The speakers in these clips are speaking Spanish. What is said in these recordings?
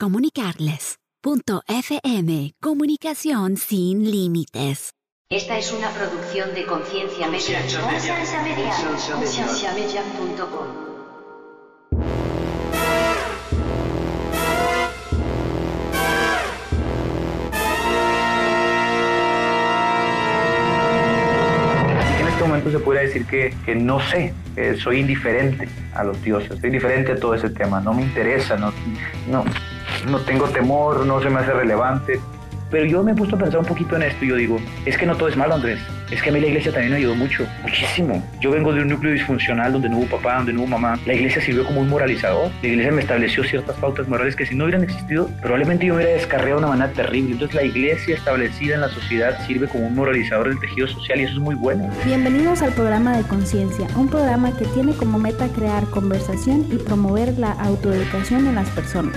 comunicarles. Punto FM, comunicación sin límites. Esta es una producción de Conciencia Media. Conciencia Media. Conciencia Media. Concienciamedia.com. Así que en este momento se podría decir que, que no sé, soy indiferente a los dioses, soy indiferente a todo ese tema, no me interesa, no, no, no tengo temor, no se me hace relevante. Pero yo me he puesto a pensar un poquito en esto y yo digo, es que no todo es malo, Andrés. Es que a mí la iglesia también me ayudó mucho, muchísimo. Yo vengo de un núcleo disfuncional donde no hubo papá, donde no hubo mamá. La iglesia sirvió como un moralizador. La iglesia me estableció ciertas pautas morales que si no hubieran existido, probablemente yo hubiera descarriado de una manera terrible. Entonces la iglesia establecida en la sociedad sirve como un moralizador del tejido social y eso es muy bueno. Bienvenidos al programa de Conciencia, un programa que tiene como meta crear conversación y promover la autoeducación en las personas,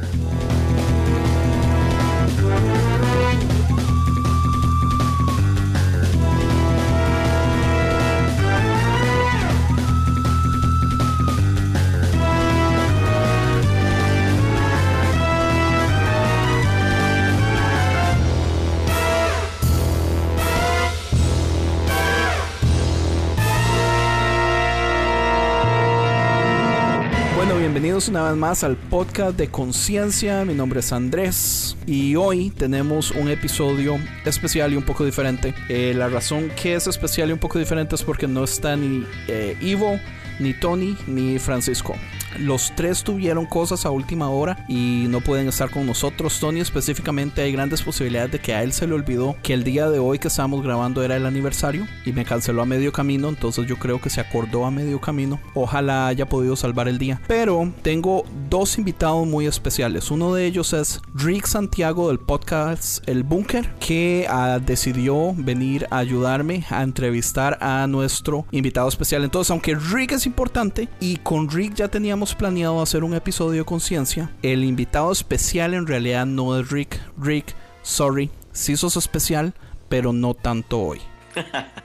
una vez más al podcast de Conciencia. Mi nombre es Andrés y hoy tenemos un episodio especial y un poco diferente. Eh, la razón que es especial y un poco diferente es porque no está ni eh, Ivo, ni Tony, ni Francisco. Los tres tuvieron cosas a última hora y no pueden estar con nosotros. Tony específicamente hay grandes posibilidades de que a él se le olvidó que el día de hoy que estábamos grabando era el aniversario y me canceló a medio camino, entonces yo creo que se acordó a medio camino. Ojalá haya podido salvar el día. Pero tengo dos invitados muy especiales. Uno de ellos es Rick Santiago del podcast El Búnker, que ah, decidió venir a ayudarme a entrevistar a nuestro invitado especial. Entonces, aunque Rick es importante y con Rick ya teníamos planeado hacer un episodio de conciencia, el invitado especial en realidad no es Rick. Rick, sorry, sí sos especial, pero no tanto hoy.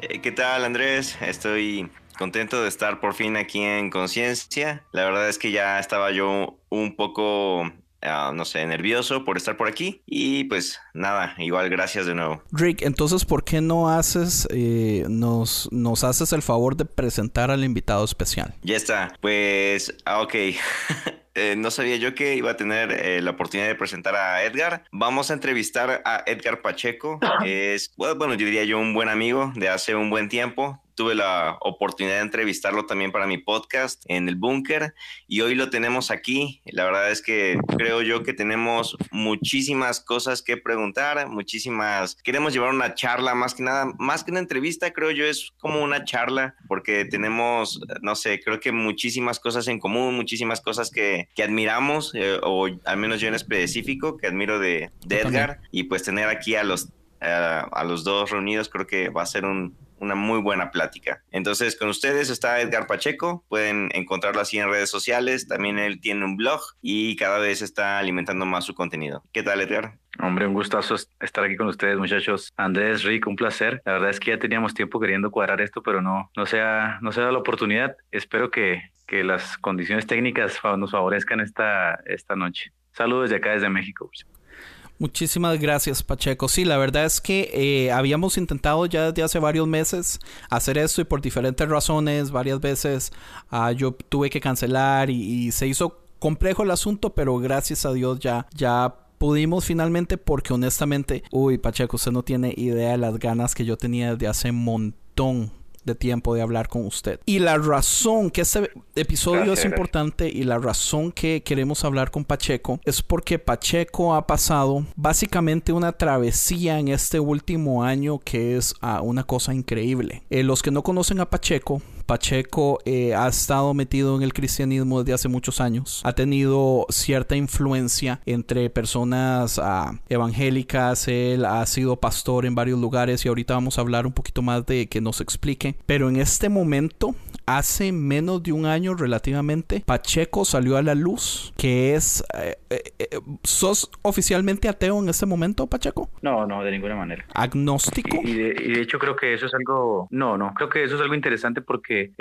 Eh, ¿Qué tal Andrés? Estoy contento de estar por fin aquí en Conciencia. La verdad es que ya estaba yo un poco, ah, no sé, nervioso por estar por aquí. Y pues nada, igual gracias de nuevo. Rick, entonces, ¿por qué no haces, eh, nos, nos haces el favor de presentar al invitado especial? Ya está. Pues, ah, ok. Eh, no sabía yo que iba a tener eh, la oportunidad de presentar a Edgar. Vamos a entrevistar a Edgar Pacheco. Es, bueno, bueno, yo diría yo un buen amigo de hace un buen tiempo. Tuve la oportunidad de entrevistarlo también para mi podcast en el búnker y hoy lo tenemos aquí. La verdad es que creo yo que tenemos muchísimas cosas que preguntar, muchísimas... Queremos llevar una charla más que nada, más que una entrevista, creo yo es como una charla porque tenemos, no sé, creo que muchísimas cosas en común, muchísimas cosas que, que admiramos, eh, o al menos yo en específico, que admiro de, de Edgar y pues tener aquí a los, a- a los dos reunidos creo que va a ser un, una muy buena plática. Entonces, con ustedes está Edgar Pacheco, pueden encontrarlo así en redes sociales, también él tiene un blog y cada vez está alimentando más su contenido. ¿Qué tal, Edgar? Hombre, un gustazo estar aquí con ustedes, muchachos. Andrés, Rick, un placer. La verdad es que ya teníamos tiempo queriendo cuadrar esto, pero no, no se ha, no se ha dado la oportunidad. Espero que, que las condiciones técnicas nos favorezcan esta, esta noche. Saludos desde acá, desde México. Muchísimas gracias, Pacheco. Sí, la verdad es que eh, habíamos intentado ya desde hace varios meses hacer esto y por diferentes razones, varias veces ah, yo tuve que cancelar y, se hizo complejo el asunto, pero gracias a Dios ya, ya pudimos finalmente porque honestamente, uy, Pacheco, usted no tiene idea de las ganas que yo tenía desde hace montón de tiempo de hablar con usted. Y la razón que este episodio Gracias, es gracias. importante y la razón que queremos hablar con Pacheco es porque Pacheco ha pasado básicamente una travesía en este último año que es ah, una cosa increíble. Eh, los que no conocen a Pacheco, Pacheco eh, ha estado metido en el cristianismo desde hace muchos años. Ha tenido cierta influencia entre personas ah, evangélicas. Él ha sido pastor en varios lugares y ahorita vamos a hablar un poquito más de que nos explique. Pero en este momento, hace menos de un año relativamente, Pacheco salió a la luz, que es... Eh, eh, ¿Sos oficialmente ateo en este momento, Pacheco? No, no, de ninguna manera. ¿Agnóstico? Y, de, hecho creo que eso es algo... No, no, creo que eso es algo interesante porque...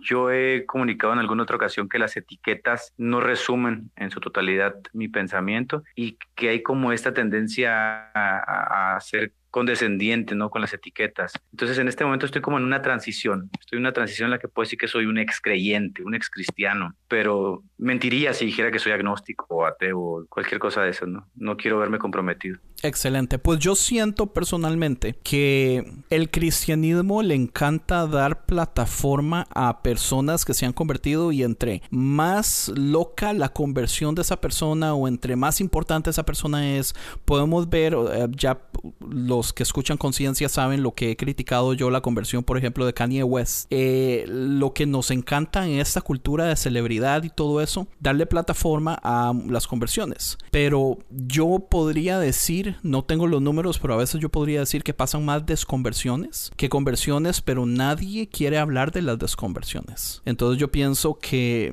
Yo he comunicado en alguna otra ocasión que las etiquetas no resumen en su totalidad mi pensamiento y que hay como esta tendencia a, a ser condescendiente, ¿no? Con las etiquetas. Entonces, en este momento estoy como en una transición. Estoy en una transición en la que puedo decir que soy un ex creyente, un ex cristiano, pero mentiría si dijera que soy agnóstico o ateo o cualquier cosa de eso, ¿no? No quiero verme comprometido. Excelente. Pues yo siento personalmente que el cristianismo le encanta dar plataforma a personas que se han convertido y entre más loca la conversión de esa persona o entre más importante esa persona es, podemos ver eh, ya los que escuchan conciencia saben lo que he criticado yo la conversión, por ejemplo, de Kanye West. Eh, lo que nos encanta en esta cultura de celebridad y todo eso, darle plataforma a las conversiones. Pero yo podría decir no tengo los números, pero a veces yo podría decir que pasan más desconversiones que conversiones, pero nadie quiere hablar de las desconversiones. Entonces yo pienso que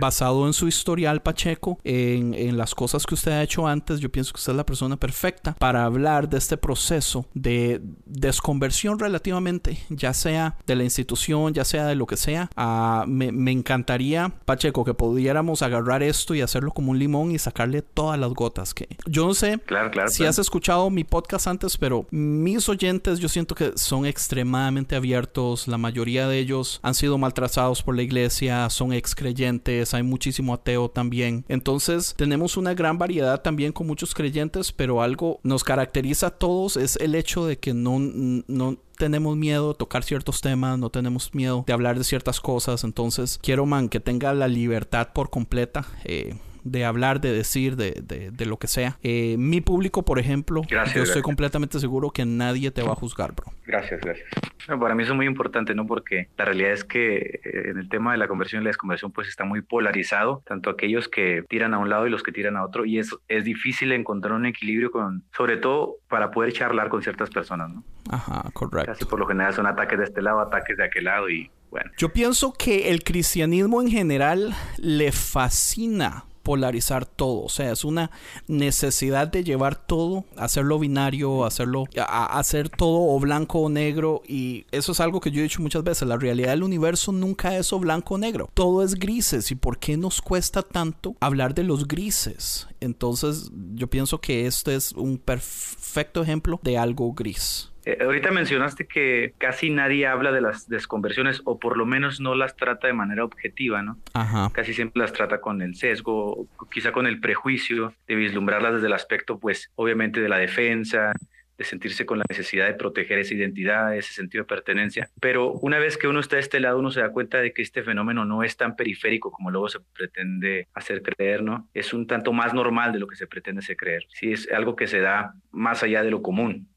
basado en su historial Pacheco, en, en las cosas que usted ha hecho antes, yo pienso que usted es la persona perfecta para hablar de este proceso de desconversión relativamente, ya sea de la institución, ya sea de lo que sea. Ah, me, me encantaría, Pacheco, que pudiéramos agarrar esto y hacerlo como un limón y sacarle todas las gotas que yo no sé claro, claro, si has escuchado mi podcast antes, pero mis oyentes yo siento que son extremadamente abiertos. La mayoría de ellos han sido maltratados por la iglesia, son ex creyentes, hay muchísimo ateo también. Entonces tenemos una gran variedad también con muchos creyentes, pero algo nos caracteriza a todos es el hecho de que no, no tenemos miedo de tocar ciertos temas, no tenemos miedo de hablar de ciertas cosas. Entonces quiero, man, que tenga la libertad por completa. Eh, de hablar, de decir, de, de, lo que sea. Eh, mi público, por ejemplo, yo estoy completamente seguro que nadie te va a juzgar, bro. Gracias, gracias. para mí eso es muy importante, ¿no? Porque la realidad es que eh, en el tema de la conversión y la desconversión, pues está muy polarizado, tanto aquellos que tiran a un lado y los que tiran a otro, y es, es difícil encontrar un equilibrio con, sobre todo para poder charlar con ciertas personas, ¿no? Ajá, correcto. Casi por lo general son ataques de este lado, ataques de aquel lado y bueno. Yo pienso que el cristianismo en general le fascina polarizar todo. O sea, es una necesidad de llevar todo, hacerlo binario, hacerlo, hacer todo o blanco o negro. Y eso es algo que yo he dicho muchas veces. La realidad del universo nunca es o blanco o negro. Todo es grises. ¿Y por qué nos cuesta tanto hablar de los grises? Entonces, yo pienso que este es un perfecto ejemplo de algo gris. Eh, ahorita mencionaste que casi nadie habla de las desconversiones o por lo menos no las trata de manera objetiva, ¿no? Ajá. Casi siempre las trata con el sesgo, quizá con el prejuicio de vislumbrarlas desde el aspecto, pues, obviamente de la defensa, de sentirse con la necesidad de proteger esa identidad, ese sentido de pertenencia. Pero una vez que uno está de este lado, uno se da cuenta de que este fenómeno no es tan periférico como luego se pretende hacer creer, ¿no? Es un tanto más normal de lo que se pretende hacer creer. Sí, es algo que se da más allá de lo común.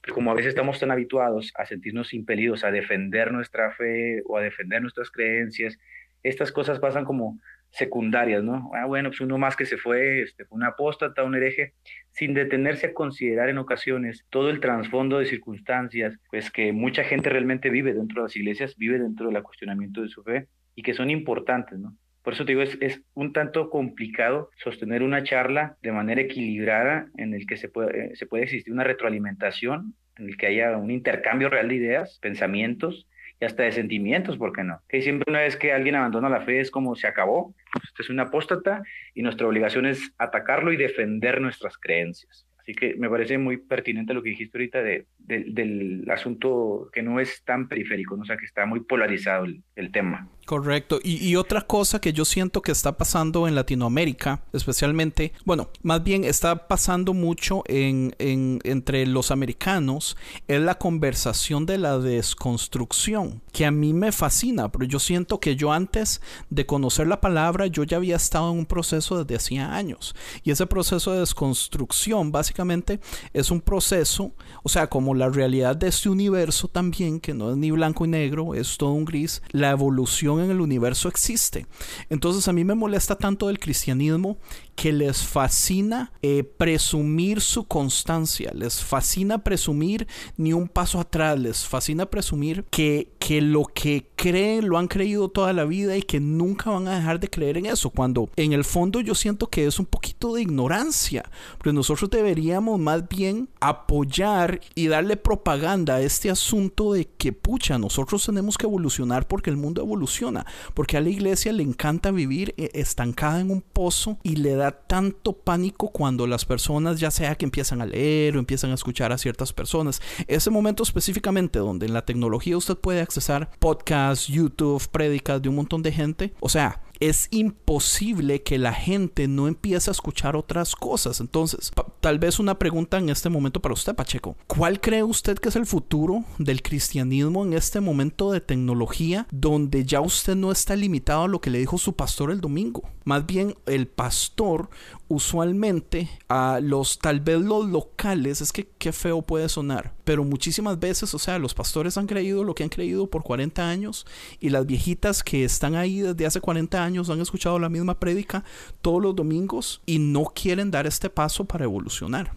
Pero como a veces estamos tan habituados a sentirnos impelidos a defender nuestra fe o a defender nuestras creencias, estas cosas pasan como secundarias, ¿no? Ah, bueno, pues uno más que se fue, este, fue un apóstata, un hereje, sin detenerse a considerar en ocasiones todo el trasfondo de circunstancias, pues que mucha gente realmente vive dentro de las iglesias, vive dentro del cuestionamiento de su fe y que son importantes, ¿no? Por eso te digo, es, es, un tanto complicado sostener una charla de manera equilibrada en el que se puede, eh, se puede existir una retroalimentación, en el que haya un intercambio real de ideas, pensamientos y hasta de sentimientos, ¿por qué no? Que siempre una vez que alguien abandona la fe es como se acabó, usted es un apóstata y nuestra obligación es atacarlo y defender nuestras creencias. Así que me parece muy pertinente lo que dijiste ahorita de, del asunto que no es tan periférico, ¿no? o sea, que está muy polarizado el, el tema. Correcto. Y, otra cosa que yo siento que está pasando en Latinoamérica, especialmente, bueno, más bien está pasando mucho en, entre los americanos, es la conversación de la desconstrucción, que a mí me fascina, pero yo siento que yo antes de conocer la palabra, yo ya había estado en un proceso desde hacía años. Y ese proceso de desconstrucción básicamente es un proceso, o sea, como la realidad de este universo también, que no es ni blanco y negro, es todo un gris, la evolución en el universo existe. Entonces a mí me molesta tanto del cristianismo que les fascina eh, presumir su constancia, les fascina presumir ni un paso atrás, les fascina presumir que, que lo que creen lo han creído toda la vida y que nunca van a dejar de creer en eso, cuando en el fondo yo siento que es un poquito de ignorancia, pero nosotros deberíamos más bien apoyar y darle propaganda a este asunto de que pucha, nosotros tenemos que evolucionar porque el mundo evoluciona, porque a la iglesia le encanta vivir eh, estancada en un pozo y le da tanto pánico cuando las personas, ya sea que empiezan a leer o empiezan a escuchar a ciertas personas, ese momento específicamente donde en la tecnología usted puede accesar podcasts, YouTube, prédicas de un montón de gente, o sea, es imposible que la gente no empiece a escuchar otras cosas. Entonces, tal vez una pregunta en este momento para usted, Pacheco. ¿Cuál cree usted que es el futuro del cristianismo en este momento de tecnología donde ya usted no está limitado a lo que le dijo su pastor el domingo? Más bien, el pastor usualmente a los, tal vez los locales, es que qué feo puede sonar, pero muchísimas veces, o sea, los pastores han creído lo que han creído por 40 años y las viejitas que están ahí desde hace 40 años han escuchado la misma prédica todos los domingos y no quieren dar este paso para evolucionar.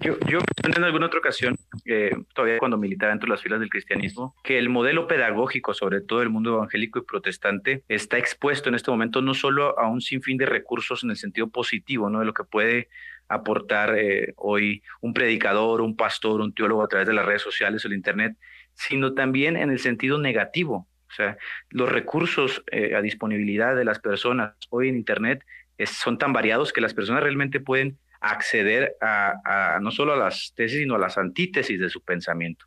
Yo, yo en alguna otra ocasión, eh, todavía cuando militaba dentro de las filas del cristianismo, que el modelo pedagógico, sobre todo el mundo evangélico y protestante, está expuesto en este momento no solo a un sinfín de recursos en el sentido positivo, ¿no? De lo que puede aportar eh, hoy un predicador, un pastor, un teólogo a través de las redes sociales o el Internet, sino también en el sentido negativo. O sea, los recursos eh, a disponibilidad de las personas hoy en Internet son tan variados que las personas realmente pueden acceder a, no solo a las tesis, sino a las antítesis de su pensamiento.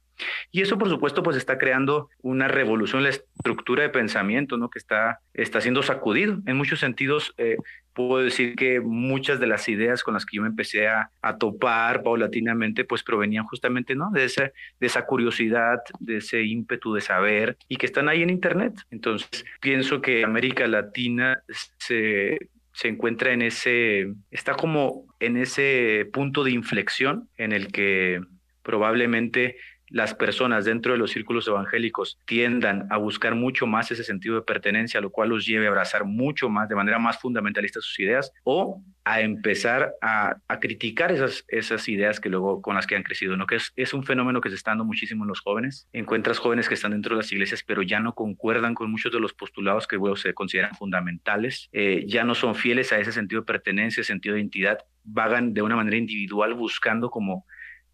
Y eso, por supuesto, pues está creando una revolución en la estructura de pensamiento, ¿no? Que está, está siendo sacudido. En muchos sentidos, eh, puedo decir que muchas de las ideas con las que yo me empecé a, topar paulatinamente, pues provenían justamente, ¿no? De, esa, de esa curiosidad, de ese ímpetu de saber y que están ahí en Internet. Entonces, pienso que América Latina se se encuentra en ese, está como en ese punto de inflexión en el que probablemente las personas dentro de los círculos evangélicos tiendan a buscar mucho más ese sentido de pertenencia, lo cual los lleve a abrazar mucho más, de manera más fundamentalista sus ideas, o a empezar a, criticar esas, esas ideas que luego con las que han crecido, ¿no? Que es, es un fenómeno que se está dando muchísimo en los jóvenes. Encuentras jóvenes que están dentro de las iglesias, pero ya no concuerdan con muchos de los postulados que luego se consideran fundamentales, eh, ya no son fieles a ese sentido de pertenencia, sentido de identidad, vagan de una manera individual buscando como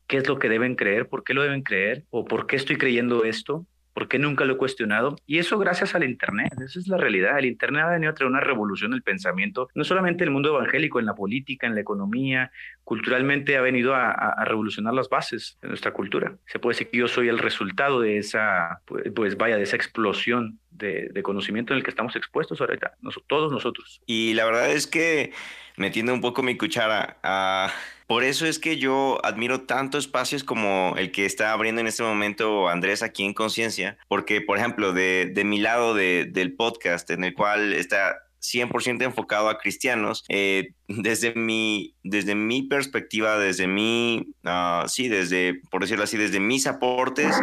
qué es lo que deben creer, por qué lo deben creer o por qué estoy creyendo esto, por qué nunca lo he cuestionado. Y eso gracias al Internet, esa es la realidad. El Internet ha venido a traer una revolución del pensamiento, no solamente en el mundo evangélico, en la política, en la economía, culturalmente ha venido a, revolucionar las bases de nuestra cultura. Se puede decir que yo soy el resultado de esa, pues, pues vaya, de esa explosión de, conocimiento en el que estamos expuestos ahorita, todos nosotros. Y la verdad es que metiendo un poco mi cuchara a por eso es que yo admiro tanto espacios como el que está abriendo en este momento Andrés aquí en Conciencia, porque, por ejemplo, de, mi lado del podcast, en el cual está 100% enfocado a cristianos, eh, desde mi, desde mi perspectiva, desde mi, uh, sí, desde, por decirlo así, desde mis aportes,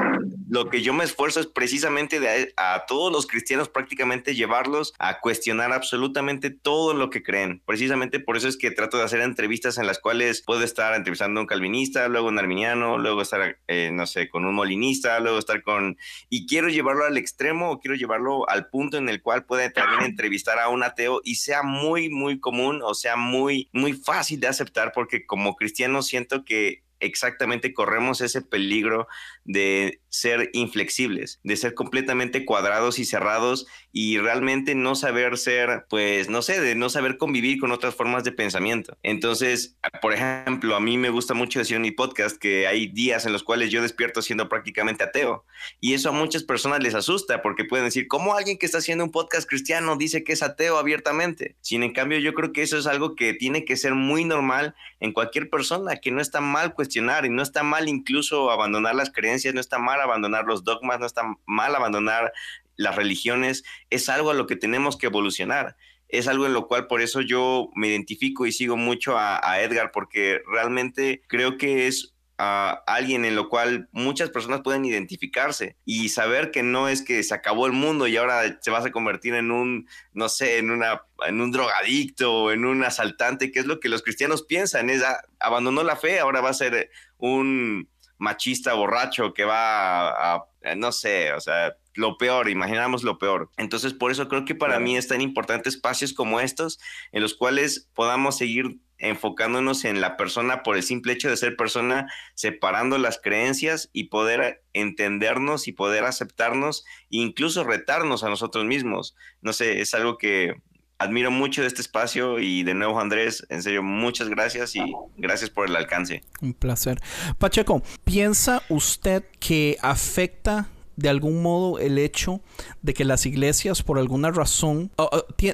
lo que yo me esfuerzo es precisamente de a, todos los cristianos prácticamente llevarlos a cuestionar absolutamente todo lo que creen. Precisamente por eso es que trato de hacer entrevistas en las cuales puedo estar entrevistando a un calvinista, luego un arminiano, luego estar, eh, no sé, con un molinista, luego estar con... Y quiero llevarlo al extremo o quiero llevarlo al punto en el cual puede también entrevistar a un ateo y sea muy, muy común o sea muy, muy fácil de aceptar porque como cristiano siento que exactamente corremos ese peligro de ser inflexibles, de ser completamente cuadrados y cerrados y realmente no saber ser, pues, no sé, de no saber convivir con otras formas de pensamiento. Entonces, por ejemplo, a mí me gusta mucho decir en mi podcast que hay días en los cuales yo despierto siendo prácticamente ateo y eso a muchas personas les asusta porque pueden decir, ¿cómo alguien que está haciendo un podcast cristiano dice que es ateo abiertamente? Sin en cambio, yo creo que eso es algo que tiene que ser muy normal en cualquier persona, que no está mal cuestionar y no está mal incluso abandonar las creencias, no está mal abandonar los dogmas, no está mal abandonar las religiones, es algo a lo que tenemos que evolucionar. Es algo en lo cual por eso yo me identifico y sigo mucho a, Edgar, porque realmente creo que es a alguien en lo cual muchas personas pueden identificarse y saber que no es que se acabó el mundo y ahora se vas a convertir en un, no sé, en, una, en un drogadicto o en un asaltante, que es lo que los cristianos piensan, es ah, abandonó la fe, ahora va a ser un machista borracho que va a, no sé, o sea, lo peor, imaginamos lo peor. Entonces, por eso creo que para mí es tan importante espacios como estos en los cuales podamos seguir enfocándonos en la persona por el simple hecho de ser persona, separando las creencias y poder entendernos y poder aceptarnos e incluso retarnos a nosotros mismos. No sé, es algo que admiro mucho este espacio y de nuevo Andrés, en serio, muchas gracias y gracias por el alcance. Un placer. Pacheco, ¿piensa usted que afecta de algún modo el hecho de que las iglesias por alguna razón,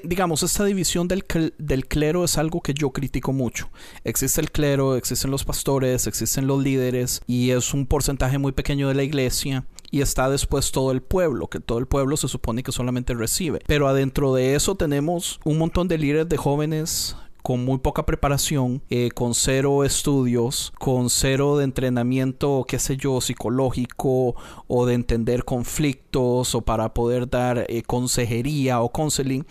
digamos, esta división del, del, clero es algo que yo critico mucho. Existe el clero, existen los pastores, existen los líderes y es un porcentaje muy pequeño de la iglesia y está después todo el pueblo, que todo el pueblo se supone que solamente recibe. Pero adentro de eso tenemos un montón de líderes de jóvenes con muy poca preparación, eh, con cero estudios, con cero de entrenamiento, qué sé yo, psicológico o de entender conflictos o para poder dar eh, consejería o counseling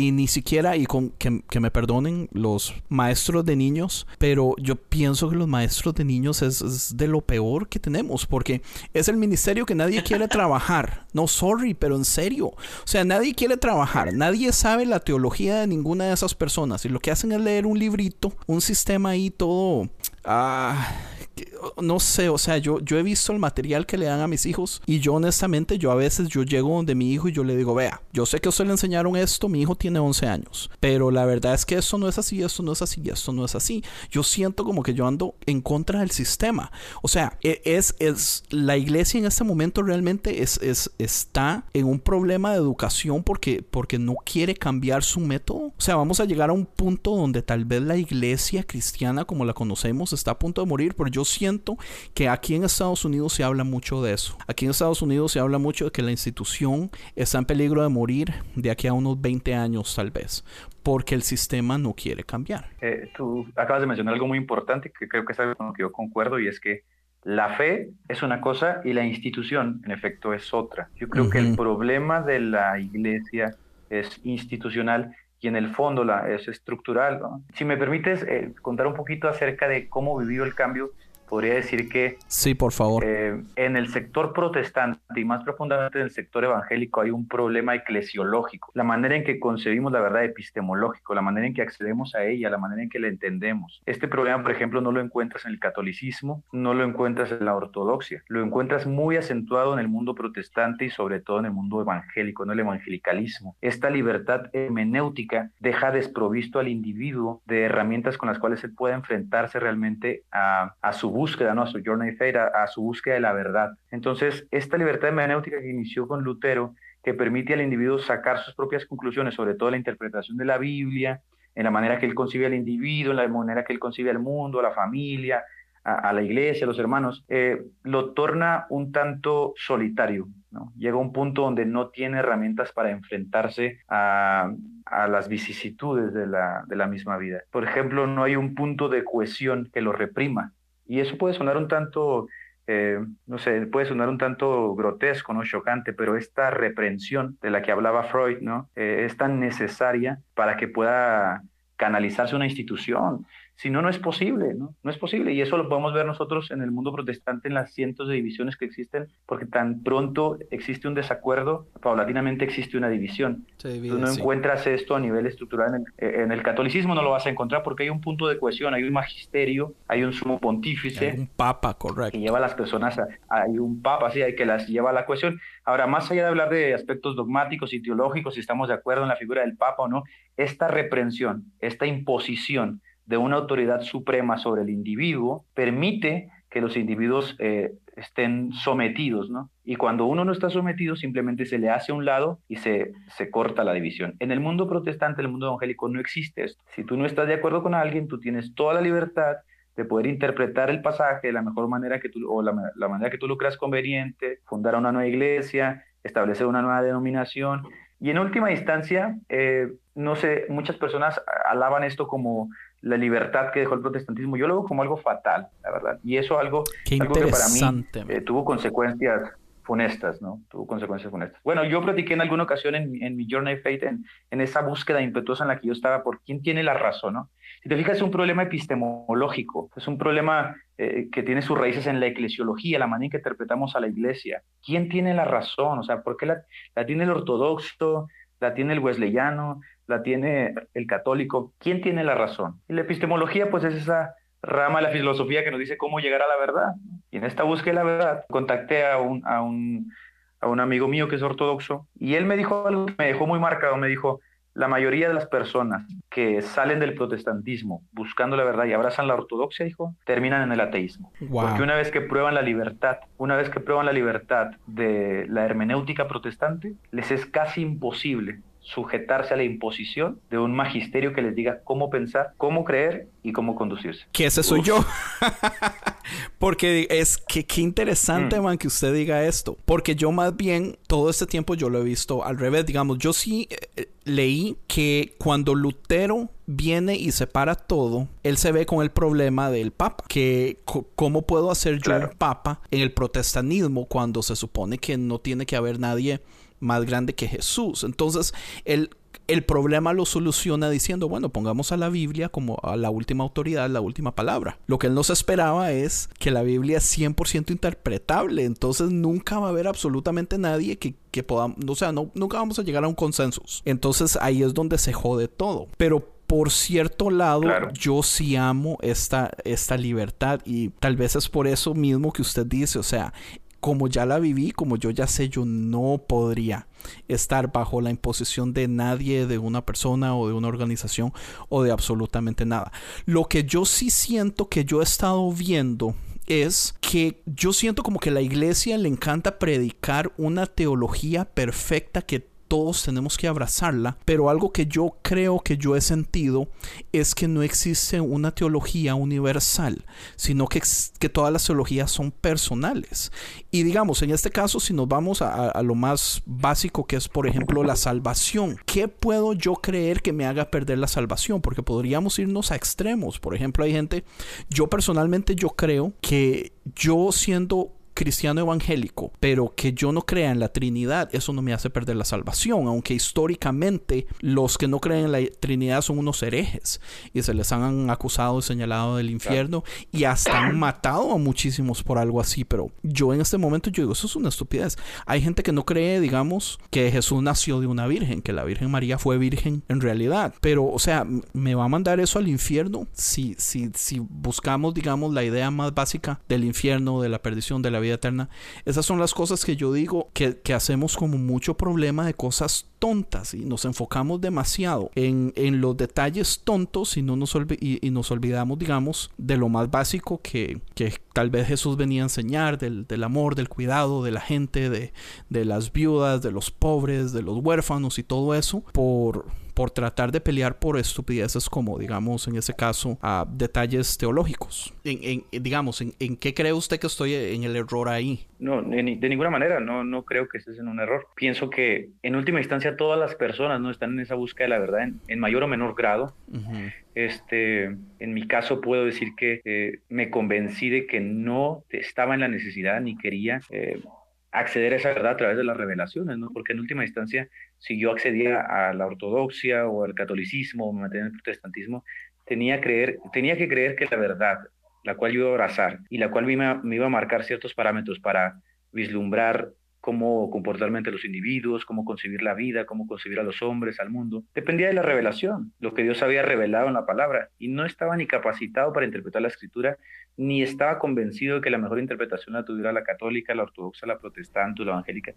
y ni siquiera, y con, que, me perdonen los maestros de niños, pero yo pienso que los maestros de niños es, de lo peor que tenemos, porque es el ministerio que nadie quiere trabajar. No, sorry, pero en serio. O sea, nadie quiere trabajar, nadie sabe la teología de ninguna de esas personas, y lo que hacen es leer un librito, un sistema ahí todo... Ah, no sé, o sea, yo, yo he visto el material que le dan a mis hijos y yo honestamente, yo a veces yo llego donde mi hijo y yo le digo, vea, yo sé que a usted le enseñaron esto, mi hijo tiene 11 años, pero la verdad es que esto no es así, esto no es así, esto no es así. Yo siento como que yo ando en contra del sistema. O sea, e, es, es la iglesia en este momento realmente es, es, está en un problema de educación porque, porque no quiere cambiar su método. O sea, vamos a llegar a un punto donde tal vez la iglesia cristiana como la conocemos está a punto de morir, pero yo siento que aquí en Estados Unidos se habla mucho de eso. Aquí en Estados Unidos se habla mucho de que la institución está en peligro de morir de aquí a unos 20 años tal vez, porque el sistema no quiere cambiar. Eh, tú acabas de mencionar algo muy importante que creo que es algo con lo que yo concuerdo y es que la fe es una cosa y la institución, en efecto, es otra. Yo creo que el problema de la iglesia es institucional y en el fondo la, es estructural. Si me permites eh, contar un poquito acerca de cómo vivió el cambio podría decir que... Sí, por favor. Eh, en el sector protestante y más profundamente en el sector evangélico hay un problema eclesiológico. La manera en que concebimos la verdad epistemológico, la manera en que accedemos a ella, la manera en que la entendemos. Este problema, por ejemplo, no lo encuentras en el catolicismo, no lo encuentras en la ortodoxia, lo encuentras muy acentuado en el mundo protestante y sobre todo en el mundo evangélico, en el evangelicalismo. Esta libertad hermenéutica deja desprovisto al individuo de herramientas con las cuales él pueda enfrentarse realmente a, a su búsqueda, ¿no? a su journey faith, a, su búsqueda de la verdad. Entonces, esta libertad hermenéutica que inició con Lutero, que permite al individuo sacar sus propias conclusiones, sobre todo la interpretación de la Biblia, en la manera que él concibe al individuo, en la manera que él concibe al mundo, a la familia, a, la iglesia, a los hermanos, eh, lo torna un tanto solitario. ¿no? Llega a un punto donde no tiene herramientas para enfrentarse a, a las vicisitudes de la, de la misma vida. Por ejemplo, no hay un punto de cohesión que lo reprima. Y eso puede sonar un tanto, eh, no sé, puede sonar un tanto grotesco, ¿no? Chocante, pero esta reprensión de la que hablaba Freud, ¿no? Eh, es tan necesaria para que pueda canalizarse una institución. Si no, no es posible, ¿no? No es posible. Y eso lo podemos ver nosotros en el mundo protestante, en las cientos de divisiones que existen, porque tan pronto existe un desacuerdo, paulatinamente existe una división. Tú no encuentras esto a nivel estructural en el, en el, catolicismo, no lo vas a encontrar porque hay un punto de cohesión, hay un magisterio, hay un sumo pontífice. Hay un papa, correcto. Que lleva a las personas, a, hay un papa, sí, hay que las lleva a la cohesión. Ahora, más allá de hablar de aspectos dogmáticos y teológicos, si estamos de acuerdo en la figura del papa o no, esta reprensión, esta imposición, de una autoridad suprema sobre el individuo permite que los individuos eh, estén sometidos, ¿no? Y cuando uno no está sometido, simplemente se le hace a un lado y se, se corta la división. En el mundo protestante, en el mundo evangélico, no existe esto. Si tú no estás de acuerdo con alguien, tú tienes toda la libertad de poder interpretar el pasaje de la mejor manera que tú, o la, manera que tú lo creas conveniente, fundar una nueva iglesia, establecer una nueva denominación. Y en última instancia, eh, no sé, muchas personas alaban esto como la libertad que dejó el protestantismo. Yo lo veo como algo fatal, la verdad. Y eso algo, algo que para mí eh, tuvo consecuencias funestas, ¿no? Tuvo consecuencias funestas. Bueno, yo platiqué en alguna ocasión en, en mi Journey of Faith, en, en, esa búsqueda impetuosa en la que yo estaba por quién tiene la razón, ¿no? Si te fijas, es un problema epistemológico, es un problema eh, que tiene sus raíces en la eclesiología, la manera en que interpretamos a la iglesia. ¿Quién tiene la razón? O sea, ¿por qué la, la tiene el ortodoxo? ¿La tiene el wesleyano? La tiene el católico, ¿quién tiene la razón? Y la epistemología pues es esa rama de la filosofía que nos dice cómo llegar a la verdad. Y en esta búsqueda de la verdad contacté a un, a un, a un amigo mío que es ortodoxo y él me dijo algo que me dejó muy marcado, me dijo, la mayoría de las personas que salen del protestantismo buscando la verdad y abrazan la ortodoxia, dijo, terminan en el ateísmo. Porque una vez que prueban la libertad, una vez que prueban la libertad de la hermenéutica protestante, les es casi imposible sujetarse a la imposición de un magisterio que les diga cómo pensar, cómo creer y cómo conducirse. Que ese soy yo. Porque es que qué interesante, mm. man, que usted diga esto. Porque yo más bien todo este tiempo yo lo he visto al revés. Digamos, yo sí eh, eh, leí que cuando Lutero viene y separa todo, él se ve con el problema del Papa. Que cómo puedo hacer yo un Papa en el protestantismo cuando se supone que no tiene que haber nadie más grande que Jesús. Entonces, el, el problema lo soluciona diciendo, bueno, pongamos a la Biblia como a la última autoridad, la última palabra. Lo que él nos esperaba es que la Biblia es 100% interpretable, entonces nunca va a haber absolutamente nadie que, que podamos, o sea, no, nunca vamos a llegar a un consenso. Entonces ahí es donde se jode todo. Pero por cierto lado, yo sí amo esta, esta libertad y tal vez es por eso mismo que usted dice, o sea, como ya la viví, como yo ya sé, yo no podría estar bajo la imposición de nadie, de una persona o de una organización o de absolutamente nada. Lo que yo sí siento que yo he estado viendo es que yo siento como que la iglesia le encanta predicar una teología perfecta que todos tenemos que abrazarla, pero algo que yo creo que yo he sentido es que no existe una teología universal, sino que, que todas las teologías son personales. Y digamos, en este caso, si nos vamos a, a, lo más básico que es, por ejemplo, la salvación, ¿qué puedo yo creer que me haga perder la salvación? Porque podríamos irnos a extremos. Por ejemplo, hay gente, yo personalmente yo creo que yo siendo cristiano evangélico, pero que yo no crea en la Trinidad, eso no me hace perder la salvación, aunque históricamente los que no creen en la Trinidad son unos herejes y se les han acusado y señalado del infierno y hasta han matado a muchísimos por algo así, pero yo en este momento yo digo, eso es una estupidez. Hay gente que no cree, digamos, que Jesús nació de una virgen, que la Virgen María fue virgen en realidad, pero o sea, me va a mandar eso al infierno si si si buscamos, digamos, la idea más básica del infierno, de la perdición, de la vida eterna. Esas son las cosas que yo digo que, que hacemos como mucho problema de cosas tontas y nos enfocamos demasiado en, en los detalles tontos y, no nos y, nos olvidamos, digamos, de lo más básico que, que tal vez Jesús venía a enseñar, del, del, amor, del cuidado de la gente, de, de las viudas, de los pobres, de los huérfanos y todo eso, por por tratar de pelear por estupideces como, digamos, en ese caso, a detalles teológicos. En, en digamos, en, en, qué cree usted que estoy en el error ahí? No, de, de, ninguna manera, no, no creo que estés en un error. Pienso que en última instancia todas las personas no están en esa búsqueda de la verdad en, en mayor o menor grado. Uh -huh. Este, en mi caso puedo decir que eh, me convencí de que no estaba en la necesidad ni quería eh, acceder a esa verdad a través de las revelaciones, ¿no? Porque en última instancia, si yo accedía a la ortodoxia o al catolicismo o me mantenía en el protestantismo, tenía, que creer que la verdad, la cual yo iba a abrazar y la cual me iba a marcar ciertos parámetros para vislumbrar cómo comportarme ante los individuos, cómo concebir la vida, cómo concebir a los hombres, al mundo. Dependía de la revelación, lo que Dios había revelado en la palabra, y no estaba ni capacitado para interpretar la escritura, ni estaba convencido de que la mejor interpretación la tuviera la católica, la ortodoxa, la protestante o la evangélica,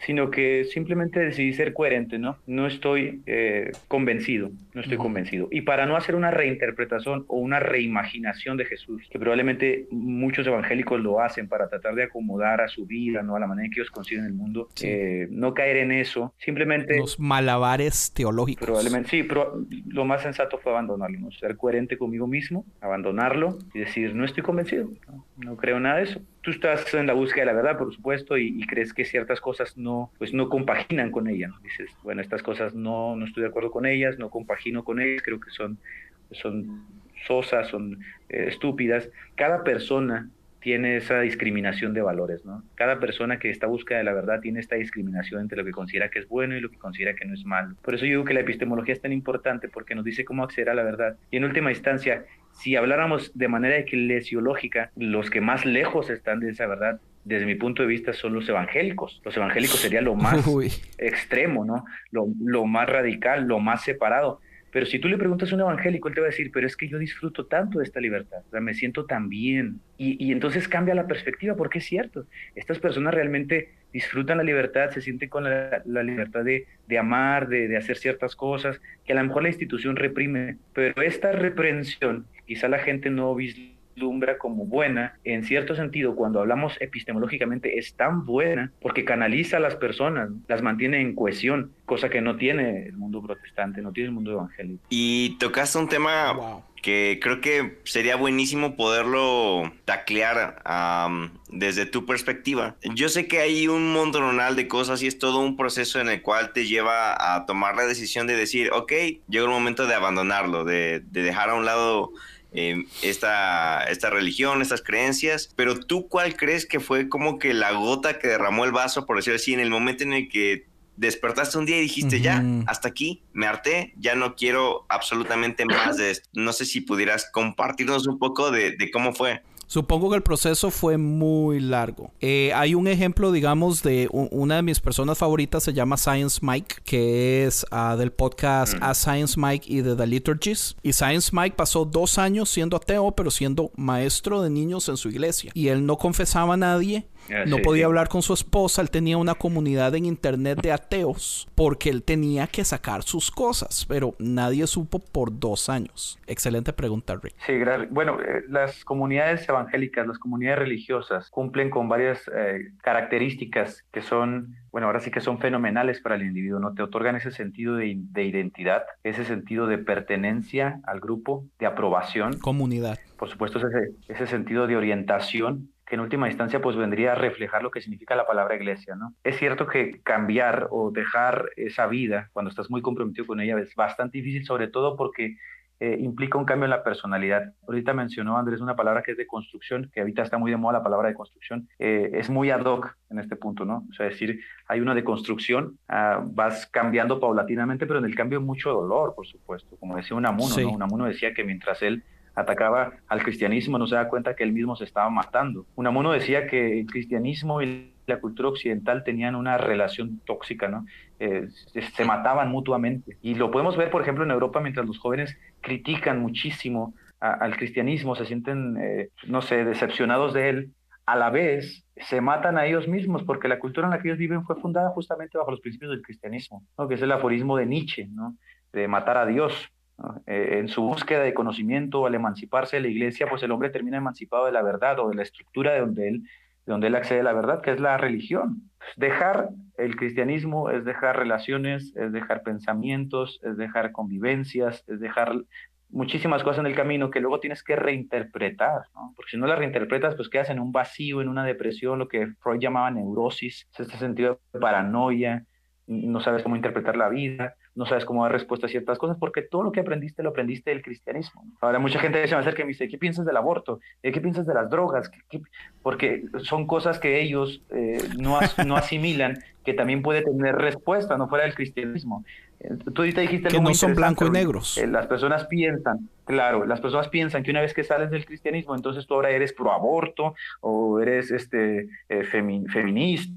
sino que simplemente decidí ser coherente, ¿no? No estoy eh, convencido, no estoy convencido. Y para no hacer una reinterpretación o una reimaginación de Jesús, que probablemente muchos evangélicos lo hacen para tratar de acomodar a su vida, ¿no? A la manera en que ellos consiguen el mundo, eh, no caer en eso, simplemente... Los malabares teológicos. Probablemente, sí, pero lo más sensato fue abandonarlo, ¿no? ser coherente conmigo mismo, abandonarlo y decir, no estoy convencido, no, creo nada de eso. Tú estás en la búsqueda de la verdad, por supuesto, y, crees que ciertas cosas no, pues no compaginan con ella. Dices, bueno, estas cosas no, no estoy de acuerdo con ellas, no compagino con ellas, creo que son, son sosas, son eh, estúpidas. Cada persona tiene esa discriminación de valores, ¿no? Cada persona que está busca de la verdad tiene esta discriminación entre lo que considera que es bueno y lo que considera que no es malo. Por eso yo digo que la epistemología es tan importante porque nos dice cómo acceder a la verdad. Y en última instancia, si habláramos de manera eclesiológica, los que más lejos están de esa verdad desde mi punto de vista, son los evangélicos. Los evangélicos sería lo más extremo, ¿no? Lo, lo, más radical, lo más separado. Pero si tú le preguntas a un evangélico, él te va a decir, pero es que yo disfruto tanto de esta libertad, o sea, me siento tan bien. Y, y, entonces cambia la perspectiva, porque es cierto, estas personas realmente disfrutan la libertad, se sienten con la, la libertad de, de amar, de, de, hacer ciertas cosas, que a lo mejor la institución reprime, pero esta reprensión, quizá la gente no vislumbra vislumbra como buena, en cierto sentido, cuando hablamos epistemológicamente, es tan buena porque canaliza a las personas, las mantiene en cohesión, cosa que no tiene el mundo protestante, no tiene el mundo evangélico. Y tocaste un tema que creo que sería buenísimo poderlo taclear desde tu perspectiva. Yo sé que hay un montonal de cosas y es todo un proceso en el cual te lleva a tomar la decisión de decir, ok, llegó el momento de abandonarlo, de, de dejar a un lado eh, esta, esta religión, estas creencias, pero tú cuál crees que fue como que la gota que derramó el vaso, por decirlo así, en el momento en el que despertaste un día y dijiste, ya, hasta aquí, me harté, ya no quiero absolutamente más de esto. No sé si pudieras compartirnos un poco de, de cómo fue. Supongo que el proceso fue muy largo. Eh, hay un ejemplo, digamos, de una de mis personas favoritas, se llama Science Mike, que es uh, del podcast mm. A Science Mike y de The Liturgies. Y Science Mike pasó dos años siendo ateo, pero siendo maestro de niños en su iglesia. Y él no confesaba a nadie Ah, no podía hablar con su esposa, él tenía una comunidad en internet de ateos porque él tenía que sacar sus cosas, pero nadie supo por dos años. Excelente pregunta, Rick. Sí, bueno, eh, las comunidades evangélicas, las comunidades religiosas cumplen con varias eh, características que son bueno, ahora sí que son fenomenales para el individuo, ¿no? Te otorgan ese sentido de, de, identidad, ese sentido de pertenencia al grupo, de aprobación. Comunidad. Por supuesto, ese, ese sentido de orientación que en última instancia pues vendría a reflejar lo que significa la palabra iglesia, ¿no? Es cierto que cambiar o dejar esa vida cuando estás muy comprometido con ella es bastante difícil, sobre todo porque eh, implica un cambio en la personalidad. Ahorita mencionó Andrés una palabra que es de construcción, que ahorita está muy de moda la palabra de construcción. Eh, es muy ad hoc en este punto, ¿no? O sea, decir, hay una de construcción, uh, vas cambiando paulatinamente, pero en el cambio mucho dolor, por supuesto. Como decía Unamuno, sí. ¿no? Unamuno decía que mientras él atacaba al cristianismo, no se da cuenta que él mismo se estaba matando. Unamuno decía que el cristianismo y la cultura occidental tenían una relación tóxica, ¿no? Eh, se mataban mutuamente. Y lo podemos ver, por ejemplo, en Europa, mientras los jóvenes critican muchísimo al cristianismo, se sienten, eh, no sé, decepcionados de él, a la vez se matan a ellos mismos, porque la cultura en la que ellos viven fue fundada justamente bajo los principios del cristianismo, ¿no? que es el aforismo de Nietzsche, ¿no? de matar a Dios. Eh, en su búsqueda de conocimiento, al emanciparse de la iglesia, pues el hombre termina emancipado de la verdad o de la estructura de donde él, de donde él accede a la verdad, que es la religión. Dejar el cristianismo es dejar relaciones, es dejar pensamientos, es dejar convivencias, es dejar muchísimas cosas en el camino que luego tienes que reinterpretar, porque si no las reinterpretas, pues quedas en un vacío, en una depresión, lo que Freud llamaba neurosis, este sentido de paranoia, no sabes cómo interpretar la vida, no sabes cómo dar respuesta a ciertas cosas, porque todo lo que aprendiste lo aprendiste del cristianismo. Ahora mucha gente se me acerca y me dice, ¿qué piensas del aborto? ¿Qué piensas de las drogas? Porque son cosas que ellos eh, no, no asimilan, que también puede tener respuesta, no fuera del cristianismo. Tú ahorita dijiste que no son blancos y negros. Eh, las personas piensan, claro, las personas piensan que una vez que sales del cristianismo, entonces tú ahora eres pro aborto o eres este, eh, feminista.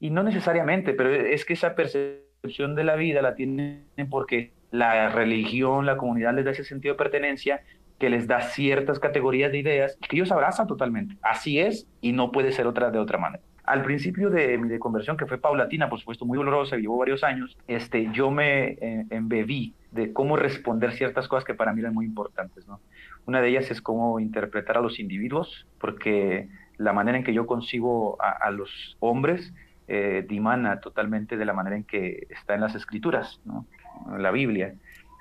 y no necesariamente, pero es que esa percepción de la vida la tienen porque la religión, la comunidad les da ese sentido de pertenencia que les da ciertas categorías de ideas que ellos abrazan totalmente. Así es y no puede ser otra de otra manera. Al principio de mi conversión, que fue paulatina, por supuesto muy dolorosa, llevó varios años, este, yo me eh, embebí de cómo responder ciertas cosas que para mí eran muy importantes. ¿no? Una de ellas es cómo interpretar a los individuos, porque la manera en que yo concibo a, los hombres eh, dimana totalmente de la manera en que está en las escrituras, la Biblia.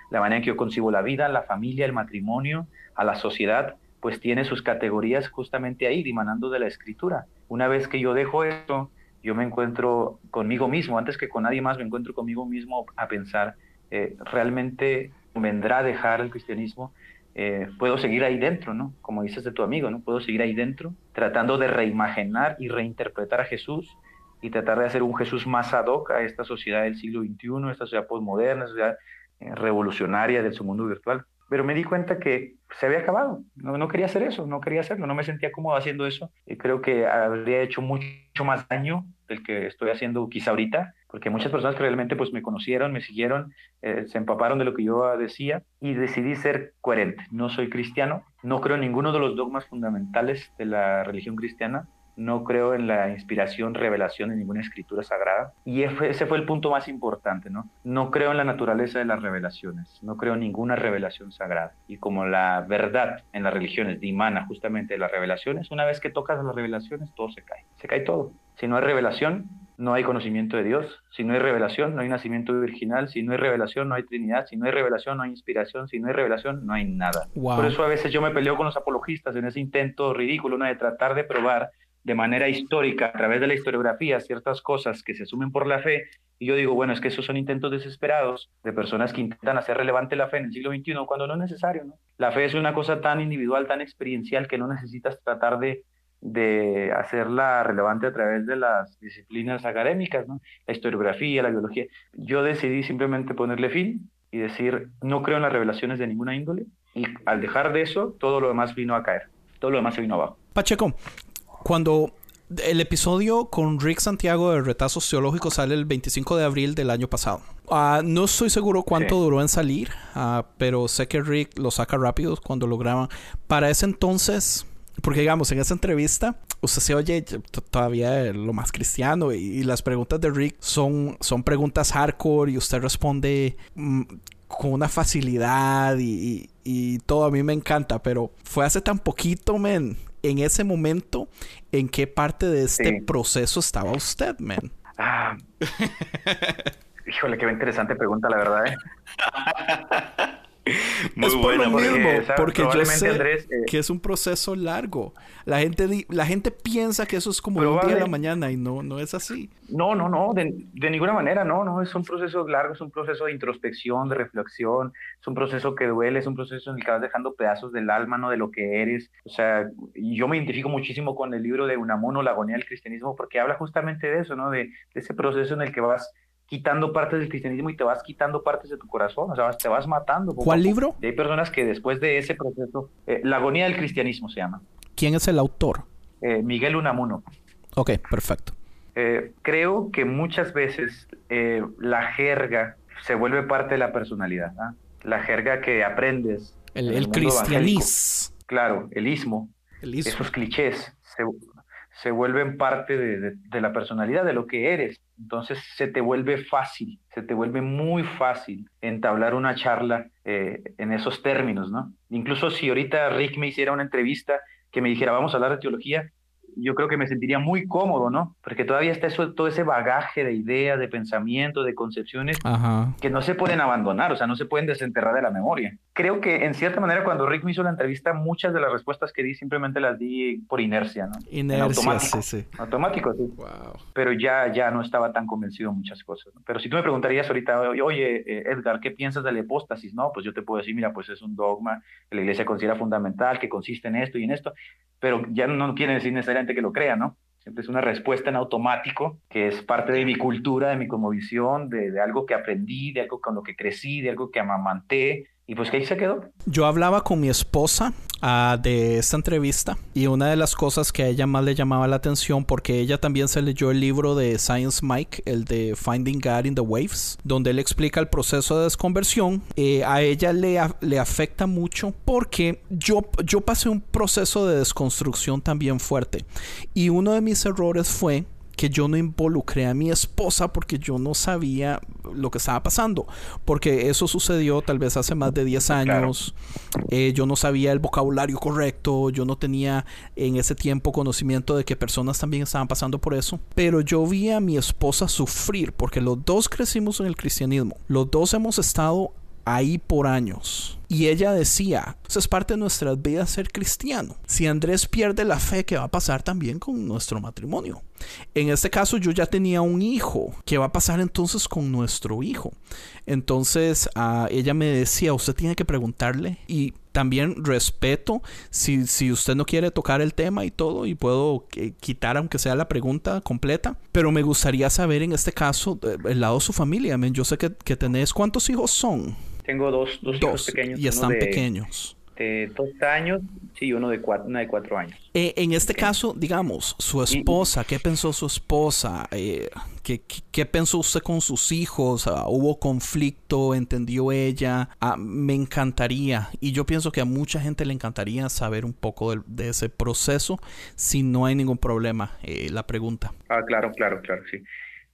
La manera en que yo concibo la vida, la familia, el matrimonio, a la sociedad, pues tiene sus categorías justamente ahí, dimanando de la escritura. Una vez que yo dejo esto, yo me encuentro conmigo mismo, antes que con nadie más, me encuentro conmigo mismo a pensar, eh, realmente vendrá a dejar el cristianismo, eh, puedo seguir ahí dentro, ¿no? Como dices de tu amigo, ¿no? Puedo seguir ahí dentro, tratando de reimaginar y reinterpretar a Jesús y tratar de hacer un Jesús más ad hoc a esta sociedad del siglo XXI, esta sociedad postmoderna, sociedad eh, revolucionaria del su mundo virtual pero me di cuenta que se había acabado. No, no, quería hacer eso, no quería hacerlo, no me sentía cómodo haciendo eso. Y creo que habría hecho mucho más daño del que estoy haciendo quizá ahorita, porque muchas personas que realmente pues me conocieron, me siguieron, eh, se empaparon de lo que yo decía y decidí ser coherente. No soy cristiano, no creo en ninguno de los dogmas fundamentales de la religión cristiana, no creo en la inspiración, revelación de ninguna escritura sagrada. Y ese fue el punto más importante, ¿no? No creo en la naturaleza de las revelaciones, no creo en ninguna revelación sagrada. Y como la verdad en las religiones dimana justamente de las revelaciones, una vez que tocas las revelaciones, todo se cae. Se cae todo. Si no hay revelación, no hay conocimiento de Dios. Si no hay revelación, no hay nacimiento virginal. Si no hay revelación, no hay Trinidad. Si no hay revelación, no hay inspiración. Si no hay revelación, no hay nada. Por eso a veces yo me peleo con los apologistas en ese intento ridículo ¿no? de tratar de probar de manera histórica, a través de la historiografía, ciertas cosas que se asumen por la fe, y yo digo, bueno, es que esos son intentos desesperados de personas que intentan hacer relevante la fe en el siglo XXI cuando no es necesario, ¿no? La fe es una cosa tan individual, tan experiencial, que no necesitas tratar de, de hacerla relevante a través de las disciplinas académicas, ¿no? La historiografía, la biología. Yo decidí simplemente ponerle fin y decir, no creo en las revelaciones de ninguna índole, y al dejar de eso, todo lo demás vino a caer, todo lo demás se vino abajo. Pacheco, cuando el episodio con Rick Santiago de Retazos Teológicos sale el 25 de abril del año pasado. Ah, no estoy seguro cuánto duró en salir, ah, pero sé que Rick lo saca rápido cuando lo graban. Para ese entonces, porque digamos, en esa entrevista, usted se oye todavía lo más cristiano y, las preguntas de Rick son, son preguntas hardcore y usted responde mm, con una facilidad y, y, todo a mí me encanta, pero fue hace tan poquito, men en ese momento, ¿en qué parte de este proceso estaba usted, man? Ah. Híjole, qué interesante pregunta, la verdad. ¿eh? Muy es por lo mismo, porque, yo sé eh, que es un proceso largo. La gente, la gente piensa que eso es como un día de la mañana y no, no es así. No, no, no, de, ninguna manera, no, no, es un proceso largo, es un proceso de introspección, de reflexión, es un proceso que duele, es un proceso en el que vas dejando pedazos del alma, no de lo que eres. O sea, yo me identifico muchísimo con el libro de Unamuno, La agonía del cristianismo, porque habla justamente de eso, ¿no? de ese proceso en el que vas quitando partes del cristianismo y te vas quitando partes de tu corazón, o sea, te vas matando. ¿Cuál libro? hay personas que después de ese proceso, eh, La agonía del cristianismo se llama. ¿Quién es el autor? Eh, Miguel Unamuno. Ok, perfecto. Eh, creo que muchas veces la jerga se vuelve parte de la personalidad. ¿ah? La jerga que aprendes. El, el cristianismo. Claro, el ismo. El ismo. Esos clichés se, se vuelven parte de, de, la personalidad, de lo que eres. Entonces se te vuelve fácil, se te vuelve muy fácil entablar una charla eh, en esos términos, ¿no? Incluso si ahorita Rick me hiciera una entrevista que me dijera, vamos a hablar de teología, yo creo que me sentiría muy cómodo, ¿no? Porque todavía está eso, todo ese bagaje de ideas, de pensamientos, de concepciones que no se pueden abandonar, o sea, no se pueden desenterrar de la memoria. Creo que en cierta manera cuando Rick me hizo la entrevista, muchas de las respuestas que di simplemente las di por inercia, ¿no? Inercia, automático, sí, sí. Automático, sí. Wow. Pero ya, ya no estaba tan convencido en muchas cosas. Pero si tú me preguntarías ahorita, oye, eh, Edgar, ¿qué piensas de la hipóstasis? No, pues yo te puedo decir, mira, pues es un dogma que la iglesia considera fundamental, que consiste en esto y en esto, pero ya no quiere decir necesariamente que lo crea, ¿no? Siempre es una respuesta en automático, que es parte de mi cultura, de mi conmovisión, de, de algo que aprendí, de algo con lo que crecí, de algo que amamanté, y pues que ahí se quedó. Yo hablaba con mi esposa uh, de esta entrevista y una de las cosas que a ella más le llamaba la atención porque ella también se leyó el libro de Science Mike, el de Finding God in the Waves, donde él explica el proceso de desconversión. Eh, a ella le, le afecta mucho porque yo, yo pasé un proceso de desconstrucción también fuerte y uno de mis errores fue que yo no involucré a mi esposa porque yo no sabía lo que estaba pasando. Porque eso sucedió tal vez hace más de 10 años. Eh, yo no sabía el vocabulario correcto. Yo no tenía en ese tiempo conocimiento de que personas también estaban pasando por eso. Pero yo vi a mi esposa sufrir porque los dos crecimos en el cristianismo. Los dos hemos estado ahí por años. Y ella decía, eso es parte de nuestras vidas ser cristiano. Si Andrés pierde la fe, ¿qué va a pasar también con nuestro matrimonio? En este caso yo ya tenía un hijo. ¿Qué va a pasar entonces con nuestro hijo? Entonces uh, ella me decía, usted tiene que preguntarle y también respeto si, si usted no quiere tocar el tema y todo y puedo eh, quitar aunque sea la pregunta completa, pero me gustaría saber en este caso eh, el lado de su familia. Yo sé que, que tenés, ¿cuántos hijos son? Tengo dos, dos, hijos pequeños. Y están pequeños. De dos años, sí, uno de cuatro, una de cuatro años. Eh, en este caso, digamos, su esposa, ¿qué pensó su esposa? Eh, ¿qué, ¿qué, pensó usted con sus hijos? Ah, ¿Hubo conflicto? ¿Entendió ella? Ah, me encantaría, y yo pienso que a mucha gente le encantaría saber un poco de, ese proceso, si no hay ningún problema, eh, la pregunta. Ah, claro, claro, claro, sí.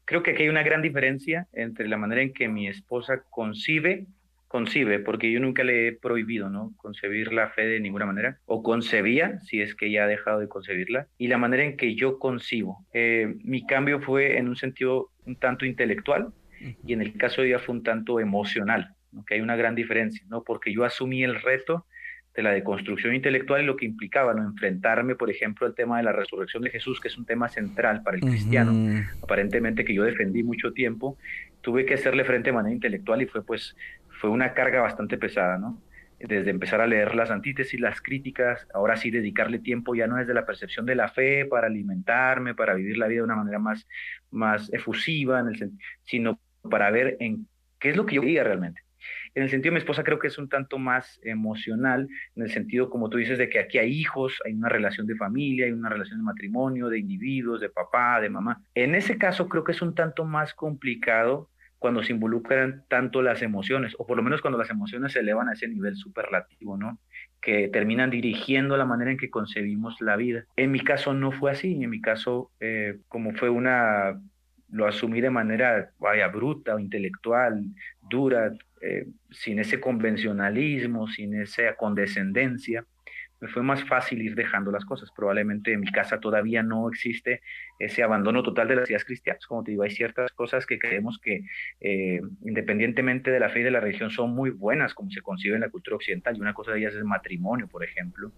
Creo que aquí hay una gran diferencia entre la manera en que mi esposa concibe concibe, porque yo nunca le he prohibido, ¿no? Concebir la fe de ninguna manera, o concebía, si es que ya ha dejado de concebirla, y la manera en que yo concibo. Eh, mi cambio fue en un sentido un tanto intelectual, y en el caso de ella fue un tanto emocional, que hay una gran diferencia, ¿no? Porque yo asumí el reto de la deconstrucción intelectual y lo que implicaba, ¿no? Enfrentarme, por ejemplo, al tema de la resurrección de Jesús, que es un tema central para el cristiano, aparentemente que yo defendí mucho tiempo, tuve que hacerle frente de manera intelectual y fue pues fue una carga bastante pesada, ¿no? Desde empezar a leer las antítesis, las críticas, ahora sí dedicarle tiempo ya no desde la percepción de la fe para alimentarme, para vivir la vida de una manera más, más efusiva, en el, sino para ver en qué es lo que yo quería realmente. En el sentido de mi esposa creo que es un tanto más emocional, en el sentido, como tú dices, de que aquí hay hijos, hay una relación de familia, hay una relación de matrimonio, de individuos, de papá, de mamá. En ese caso creo que es un tanto más complicado cuando se involucran tanto las emociones, o por lo menos cuando las emociones se elevan a ese nivel superlativo, ¿no? Que terminan dirigiendo la manera en que concebimos la vida. En mi caso no fue así, en mi caso, eh, como fue una, lo asumí de manera, vaya, bruta o intelectual, dura, eh, sin ese convencionalismo, sin esa condescendencia, me fue más fácil ir dejando las cosas. Probablemente en mi casa todavía no existe ese abandono total de las ideas cristianas. Como te digo, hay ciertas cosas que creemos que eh, independientemente de la fe y de la religión son muy buenas como se concibe en la cultura occidental y una cosa de ellas es el matrimonio, por ejemplo.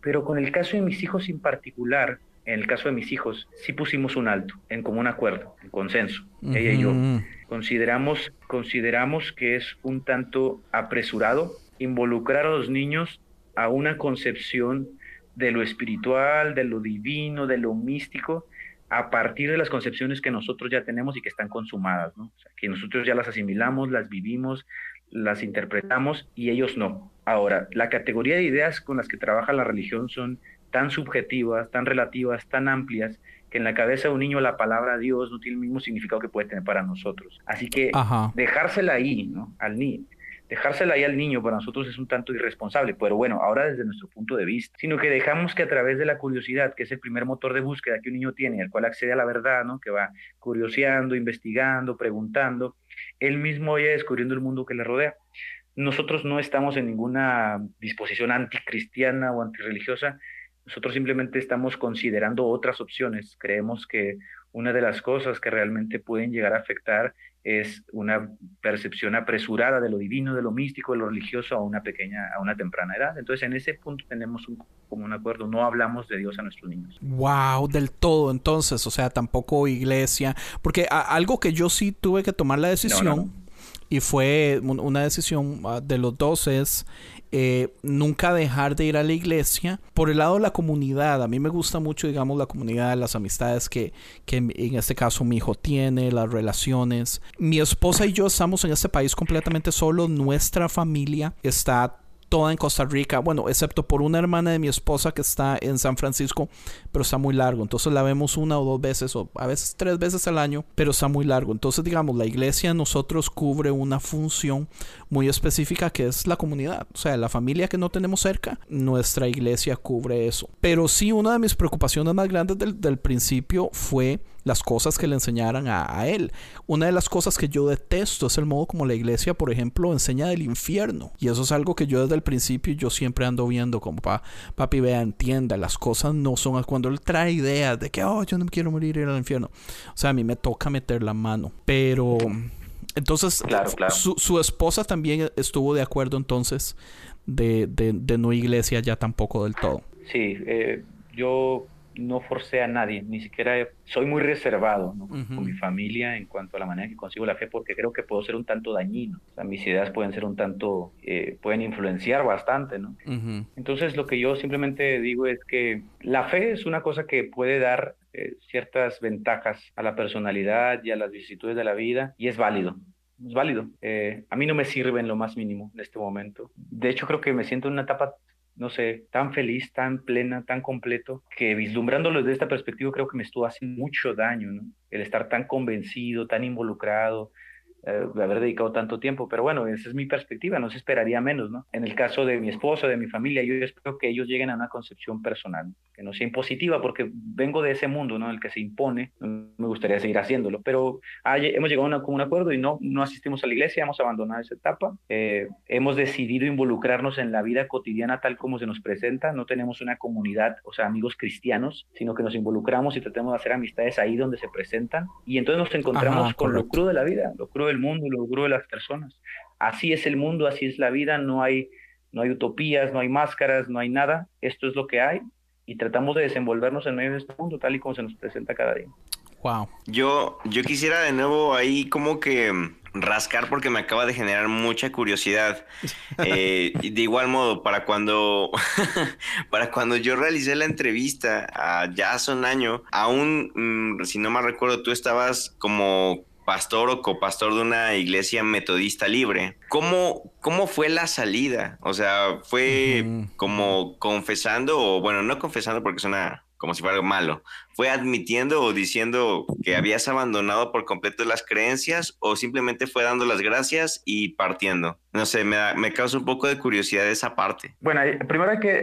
Pero con el caso de mis hijos en particular, en el caso de mis hijos, sí pusimos un alto, en común acuerdo, en consenso, ella y yo. Consideramos, consideramos que es un tanto apresurado involucrar a los niños a una concepción de lo espiritual, de lo divino, de lo místico, a partir de las concepciones que nosotros ya tenemos y que están consumadas, ¿no? que nosotros ya las asimilamos, las vivimos, las interpretamos y ellos no. Ahora, la categoría de ideas con las que trabaja la religión son tan subjetivas, tan relativas, tan amplias, que en la cabeza de un niño la palabra Dios no tiene el mismo significado que puede tener para nosotros. Así que dejársela ahí, ¿no? Al niño dejársela ahí al niño para nosotros es un tanto irresponsable, pero bueno, ahora desde nuestro punto de vista, sino que dejamos que a través de la curiosidad, que es el primer motor de búsqueda que un niño tiene, el cual accede a la verdad, ¿no? que va curioseando, investigando, preguntando, él mismo vaya descubriendo el mundo que le rodea. Nosotros no estamos en ninguna disposición anticristiana o antirreligiosa, Nosotros simplemente estamos considerando otras opciones. Creemos que una de las cosas que realmente pueden llegar a afectar es una percepción apresurada de lo divino, de lo místico, de lo religioso a una pequeña, a una temprana edad. Entonces, en ese punto tenemos un común acuerdo, no hablamos de Dios a nuestros niños. Wow, del todo, entonces, o sea, tampoco iglesia, porque algo que yo sí tuve que tomar la decisión y fue una decisión ah, de los dos es eh, nunca dejar de ir a la iglesia. Por el lado de la comunidad, a mí me gusta mucho, digamos, la comunidad, las amistades que, que en este caso mi hijo tiene, las relaciones. Mi esposa y yo estamos en este país completamente solos. Nuestra familia está toda en Costa Rica, bueno, excepto por una hermana de mi esposa que está en San Francisco, pero está muy largo. Entonces la vemos una o dos veces, o a veces tres veces al año, pero está muy largo. Entonces, digamos, la iglesia nosotros cubre una función muy específica que es la comunidad. O sea, la familia que no tenemos cerca, nuestra iglesia cubre eso. Pero sí, una de mis preocupaciones más grandes del, del principio fue las cosas que le enseñaran a, él. Una de las cosas que yo detesto es el modo como la iglesia, por ejemplo, enseña del infierno. Y eso es algo que yo desde el principio yo siempre ando viendo como pa, papi vea, entienda, las cosas no son cuando él trae ideas de que, oh, yo no quiero morir ir al infierno. O sea, a mí me toca meter la mano. Pero... Entonces, Su, esposa también estuvo de acuerdo entonces de, de, no iglesia ya tampoco del todo. Sí, eh, yo no forcé a nadie, ni siquiera soy muy reservado con mi familia en cuanto a la manera que consigo la fe, porque creo que puedo ser un tanto dañino. O sea, mis ideas pueden ser un tanto, eh, pueden influenciar bastante, ¿no? Entonces, lo que yo simplemente digo es que la fe es una cosa que puede dar eh, ciertas ventajas a la personalidad y a las vicisitudes de la vida, y es válido es válido. Eh, a mí no me sirve en lo más mínimo en este momento. De hecho, creo que me siento en una etapa no sé, tan feliz, tan plena, tan completo, que vislumbrándolo desde esta perspectiva creo que me estuvo haciendo mucho daño, ¿no? El estar tan convencido, tan involucrado, eh, de haber dedicado tanto tiempo, pero bueno, esa es mi perspectiva, no se esperaría menos, ¿no? En el caso de mi esposo, de mi familia, yo espero que ellos lleguen a una concepción personal, que no sea impositiva, porque vengo de ese mundo, ¿no? En el que se impone, me gustaría seguir haciéndolo, pero hemos llegado a un acuerdo y no, no asistimos a la iglesia, hemos abandonado esa etapa, eh, hemos decidido involucrarnos en la vida cotidiana tal como se nos presenta, no tenemos una comunidad, o sea, amigos cristianos, sino que nos involucramos y tratamos de hacer amistades ahí donde se presentan, y entonces nos encontramos con lo crudo de la vida, lo crudo del mundo lo duro de las personas. Así es el mundo, así es la vida, no hay, no hay utopías, no hay máscaras, no hay nada. Esto es lo que hay y tratamos de desenvolvernos en medio de este mundo tal y como se nos presenta cada día. Wow. Yo, yo quisiera de nuevo ahí como que rascar porque me acaba de generar mucha curiosidad. Eh, de igual modo, para cuando, para cuando yo realicé la entrevista ya hace un año, aún, mm, si no me recuerdo, tú estabas como pastor o copastor de una iglesia metodista libre. ¿Cómo, cómo fue la salida? O sea, ¿fue como confesando o, bueno, no confesando porque suena como si fuera algo malo? ¿Fue admitiendo o diciendo que habías abandonado por completo las creencias o simplemente fue dando las gracias y partiendo? No sé, me, me causa un poco de curiosidad esa parte. Bueno, primero hay que,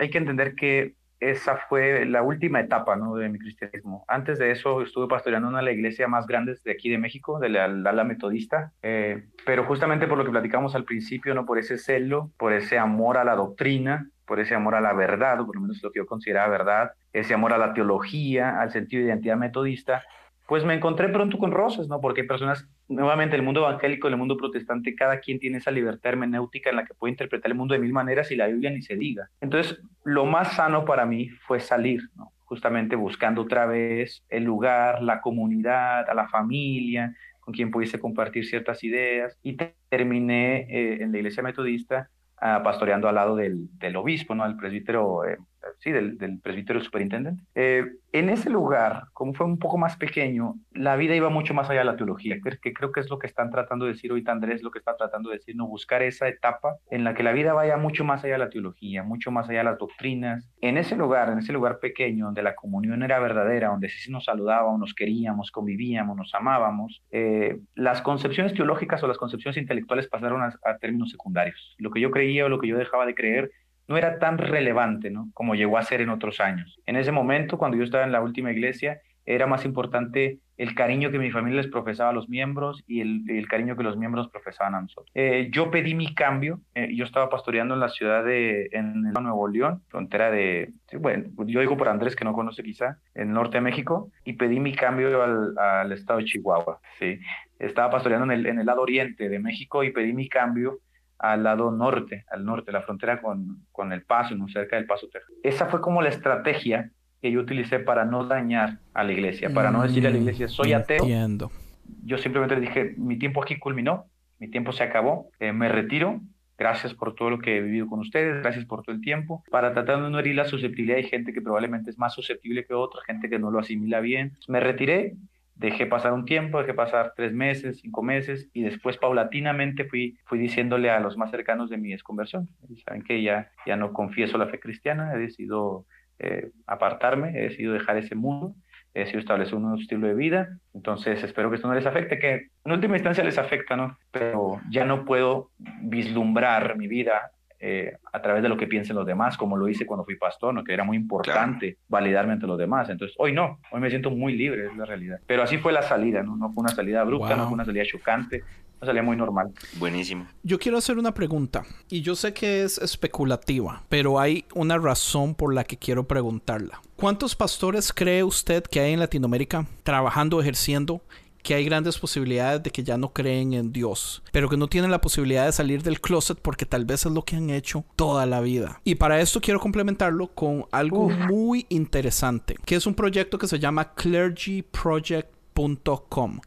hay que entender que esa fue la última etapa ¿no? de mi cristianismo. Antes de eso estuve pastoreando una de las iglesias más grandes de aquí de México, de la metodista, eh, pero justamente por lo que platicamos al principio, ¿no? por ese celo, por ese amor a la doctrina, por ese amor a la verdad, o por lo menos lo que yo consideraba verdad, ese amor a la teología, al sentido de identidad metodista, pues me encontré pronto con rosas, ¿no? Porque hay personas, nuevamente, el mundo evangélico, el mundo protestante, cada quien tiene esa libertad hermenéutica en la que puede interpretar el mundo de mil maneras y la Biblia ni se diga. Entonces, lo más sano para mí fue salir, ¿no? Justamente buscando otra vez el lugar, la comunidad, a la familia, con quien pudiese compartir ciertas ideas. Y terminé eh, en la iglesia metodista ah, pastoreando al lado del, obispo, ¿no? El presbítero eh, sí, del, del presbítero superintendente. Eh, en ese lugar, como fue un poco más pequeño, la vida iba mucho más allá de la teología, que, creo que es lo que están tratando de decir ahorita Andrés, lo que está tratando de decir, no buscar esa etapa en la que la vida vaya mucho más allá de la teología, mucho más allá de las doctrinas. En ese lugar, en ese lugar pequeño, donde la comunión era verdadera, donde sí nos saludábamos, nos queríamos, convivíamos, nos amábamos, eh, las concepciones teológicas o las concepciones intelectuales pasaron a, a términos secundarios. Lo que yo creía o lo que yo dejaba de creer no era tan relevante ¿no? como llegó a ser en otros años. En ese momento, cuando yo estaba en la última iglesia, era más importante el cariño que mi familia les profesaba a los miembros y el, cariño que los miembros profesaban a nosotros. Eh, yo pedí mi cambio, eh, yo estaba pastoreando en la ciudad de en Nuevo León, frontera de, bueno, yo digo por Andrés que no conoce quizá, en norte de México, y pedí mi cambio al, estado de Chihuahua, sí. Estaba pastoreando el, en el lado oriente de México y pedí mi cambio al lado norte, al norte, la frontera con, con El Paso, ¿no? cerca del Paso, Texas. Esa fue como la estrategia que yo utilicé para no dañar a la iglesia, para no decirle a la iglesia, soy ateo. Entiendo. Yo simplemente dije, mi tiempo aquí culminó, mi tiempo se acabó, eh, me retiro, gracias por todo lo que he vivido con ustedes, gracias por todo el tiempo, para tratar de no herir la susceptibilidad. Hay gente que probablemente es más susceptible que otra, gente que no lo asimila bien. Me retiré, dejé pasar un tiempo, dejé pasar tres meses, cinco meses, y después paulatinamente fui, fui diciéndole a los más cercanos de mi desconversión, saben que ya, ya no confieso la fe cristiana, he decidido eh, apartarme, he decidido dejar ese mundo, he decidido establecer un nuevo estilo de vida. Entonces espero que esto no les afecte, que en última instancia les afecta, ¿no? Pero ya no puedo vislumbrar mi vida eh, a través de lo que piensen los demás, como lo hice cuando fui pastor, ¿no? que era muy importante validarme ante los demás. Entonces, hoy no, hoy me siento muy libre, es la realidad. Pero así fue la salida, no, no fue una salida abrupta, no fue una salida chocante, una salida muy normal. Buenísimo. Yo quiero hacer una pregunta, y yo sé que es especulativa, pero hay una razón por la que quiero preguntarla. ¿Cuántos pastores cree usted que hay en Latinoamérica trabajando, ejerciendo que hay grandes posibilidades de que ya no creen en Dios, pero que no tienen la posibilidad de salir del closet porque tal vez es lo que han hecho toda la vida. Y para esto quiero complementarlo con algo muy interesante, que es un proyecto que se llama Clergy Project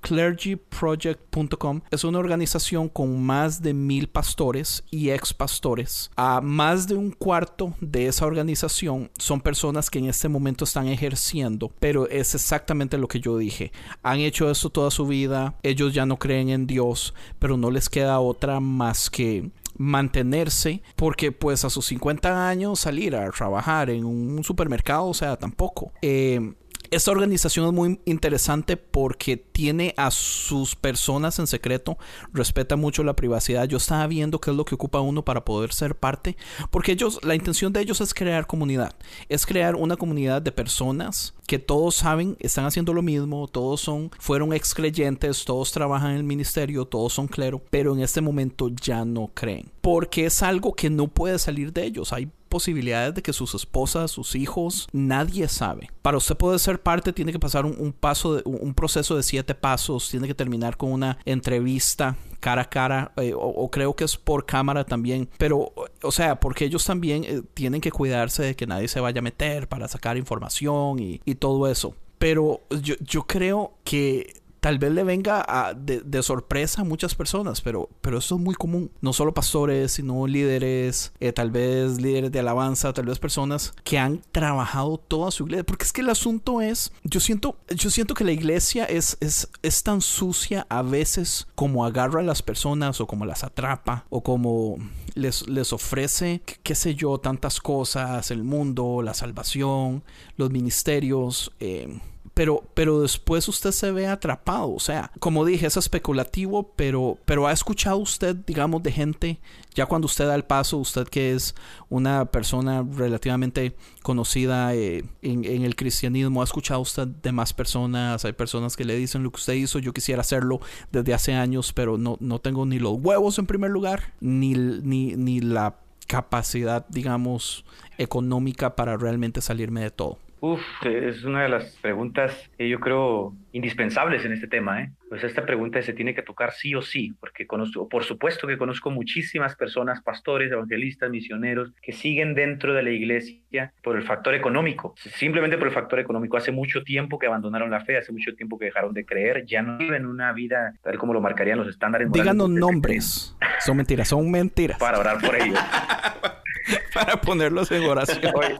clergyproject.com es una organización con más de mil pastores y ex pastores. A más de un cuarto de esa organización son personas que en este momento están ejerciendo, pero es exactamente lo que yo dije. Han hecho esto toda su vida, ellos ya no creen en Dios, pero no les queda otra más que mantenerse porque pues a sus 50 años salir a trabajar en un supermercado, o sea, tampoco. Eh, esta organización es muy interesante porque tiene a sus personas en secreto, respeta mucho la privacidad. Yo estaba viendo qué es lo que ocupa uno para poder ser parte, porque ellos, la intención de ellos es crear comunidad, es crear una comunidad de personas que todos saben, están haciendo lo mismo, todos son, fueron ex creyentes, todos trabajan en el ministerio, todos son clero, pero en este momento ya no creen, porque es algo que no puede salir de ellos. Hay posibilidades de que sus esposas, sus hijos, nadie sabe. Para usted poder ser parte tiene que pasar un, paso, de, un proceso de siete pasos, tiene que terminar con una entrevista cara a cara eh, o, creo que es por cámara también, pero o sea, porque ellos también eh, tienen que cuidarse de que nadie se vaya a meter para sacar información y, y todo eso. Pero yo, yo creo que tal vez le venga de, sorpresa a muchas personas, pero, pero eso es muy común. No solo pastores, sino líderes, eh, tal vez líderes de alabanza, tal vez personas que han trabajado toda su iglesia. Porque es que el asunto es, yo siento, yo siento que la iglesia es, es, es tan sucia a veces como agarra a las personas o como las atrapa o como les, les ofrece, qué sé yo, tantas cosas, el mundo, la salvación, los ministerios. Eh, pero, pero después usted se ve atrapado. O sea, como dije, es especulativo, pero, pero ha escuchado usted, digamos, de gente, ya cuando usted da el paso, usted que es una persona relativamente conocida eh, en, en, el cristianismo, ha escuchado usted de más personas, hay personas que le dicen lo que usted hizo, yo quisiera hacerlo desde hace años, pero no, no tengo ni los huevos en primer lugar, ni, ni, ni la capacidad, digamos, económica para realmente salirme de todo. Uf, es una de las preguntas que yo creo indispensables en este tema. ¿eh? Pues esta pregunta se tiene que tocar sí o sí, porque conozco, por supuesto que conozco muchísimas personas, pastores, evangelistas, misioneros, que siguen dentro de la iglesia por el factor económico, simplemente por el factor económico. Hace mucho tiempo que abandonaron la fe, hace mucho tiempo que dejaron de creer, ya no viven una vida tal como lo marcarían los estándares. Díganos nombres. Son mentiras, son mentiras. Para orar por ellos. Para ponerlos en oración. Oye,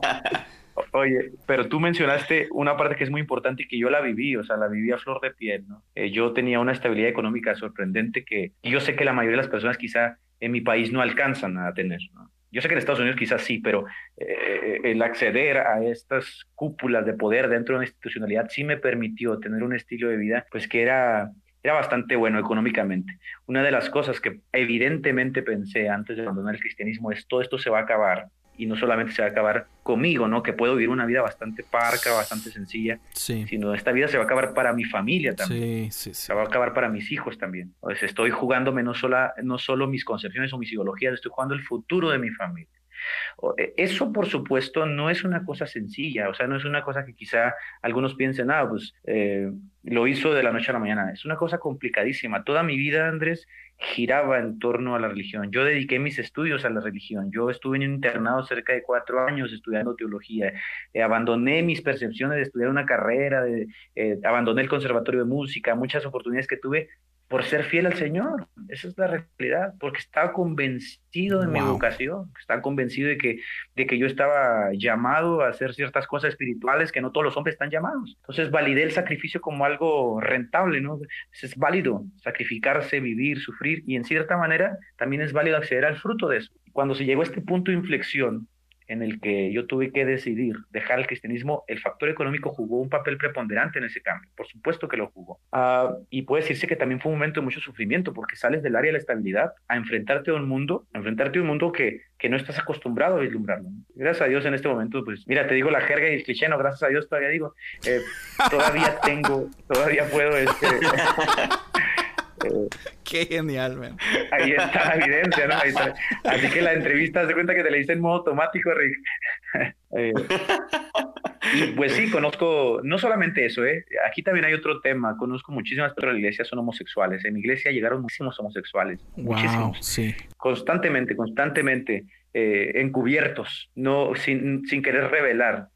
pero tú mencionaste una parte que es muy importante y que yo la viví, o sea, la viví a flor de piel, ¿no? Eh, yo tenía una estabilidad económica sorprendente que yo sé que la mayoría de las personas quizá en mi país no alcanzan a tener, ¿no? Yo sé que en Estados Unidos quizás sí, pero eh, el acceder a estas cúpulas de poder dentro de una institucionalidad sí me permitió tener un estilo de vida, pues que era, era bastante bueno económicamente. Una de las cosas que evidentemente pensé antes de abandonar el cristianismo es todo esto se va a acabar y no solamente se va a acabar conmigo, ¿no? Que puedo vivir una vida bastante parca, bastante sencilla, Sí. sino esta vida se va a acabar para mi familia también. Sí, sí. Se va a acabar para mis hijos también. Pues estoy jugándome no, sola, no solo mis concepciones o mis ideologías, estoy jugando el futuro de mi familia. E- Eso, por supuesto, no es una cosa sencilla, o sea, no es una cosa que quizá algunos piensen, ah, pues eh, lo hizo de la noche a la mañana. Es una cosa complicadísima. Toda mi vida, Andrés, giraba en torno a la religión. Yo dediqué mis estudios a la religión. Yo estuve en un internado cerca de cuatro años estudiando teología. Eh, abandoné mis percepciones de estudiar una carrera, de, eh, abandoné el conservatorio de música, muchas oportunidades que tuve por ser fiel al Señor. Esa es la realidad, porque estaba convencido de mi vocación, estaba convencido de que, de que yo estaba llamado a hacer ciertas cosas espirituales que no todos los hombres están llamados. Entonces validé el sacrificio como algo rentable, ¿no? Es válido sacrificarse, vivir, sufrir, y en cierta manera también es válido acceder al fruto de eso. Cuando se llegó a este punto de inflexión, en el que yo tuve que decidir dejar el cristianismo, el factor económico jugó un papel preponderante en ese cambio. Por supuesto que lo jugó. Ah, y puede decirse que también fue un momento de mucho sufrimiento, porque sales del área de la estabilidad a enfrentarte a un mundo, a enfrentarte a un mundo que, que no estás acostumbrado a vislumbrarlo. Gracias a Dios en este momento, pues mira, te digo la jerga y el cliché, no, gracias a Dios todavía digo, eh, todavía tengo, todavía puedo, este, eh, Qué genial, man. ahí está la evidencia, ¿no? Ahí está. Así que la entrevista, de cuenta que te la hice en modo automático, Rick. Eh, y pues sí, conozco, no solamente eso, ¿eh? Aquí también hay otro tema. Conozco muchísimas personas de la iglesia son homosexuales. En mi iglesia llegaron muchísimos homosexuales, Wow, muchísimos. sí. Constantemente, constantemente eh, encubiertos, no, sin, sin querer revelar.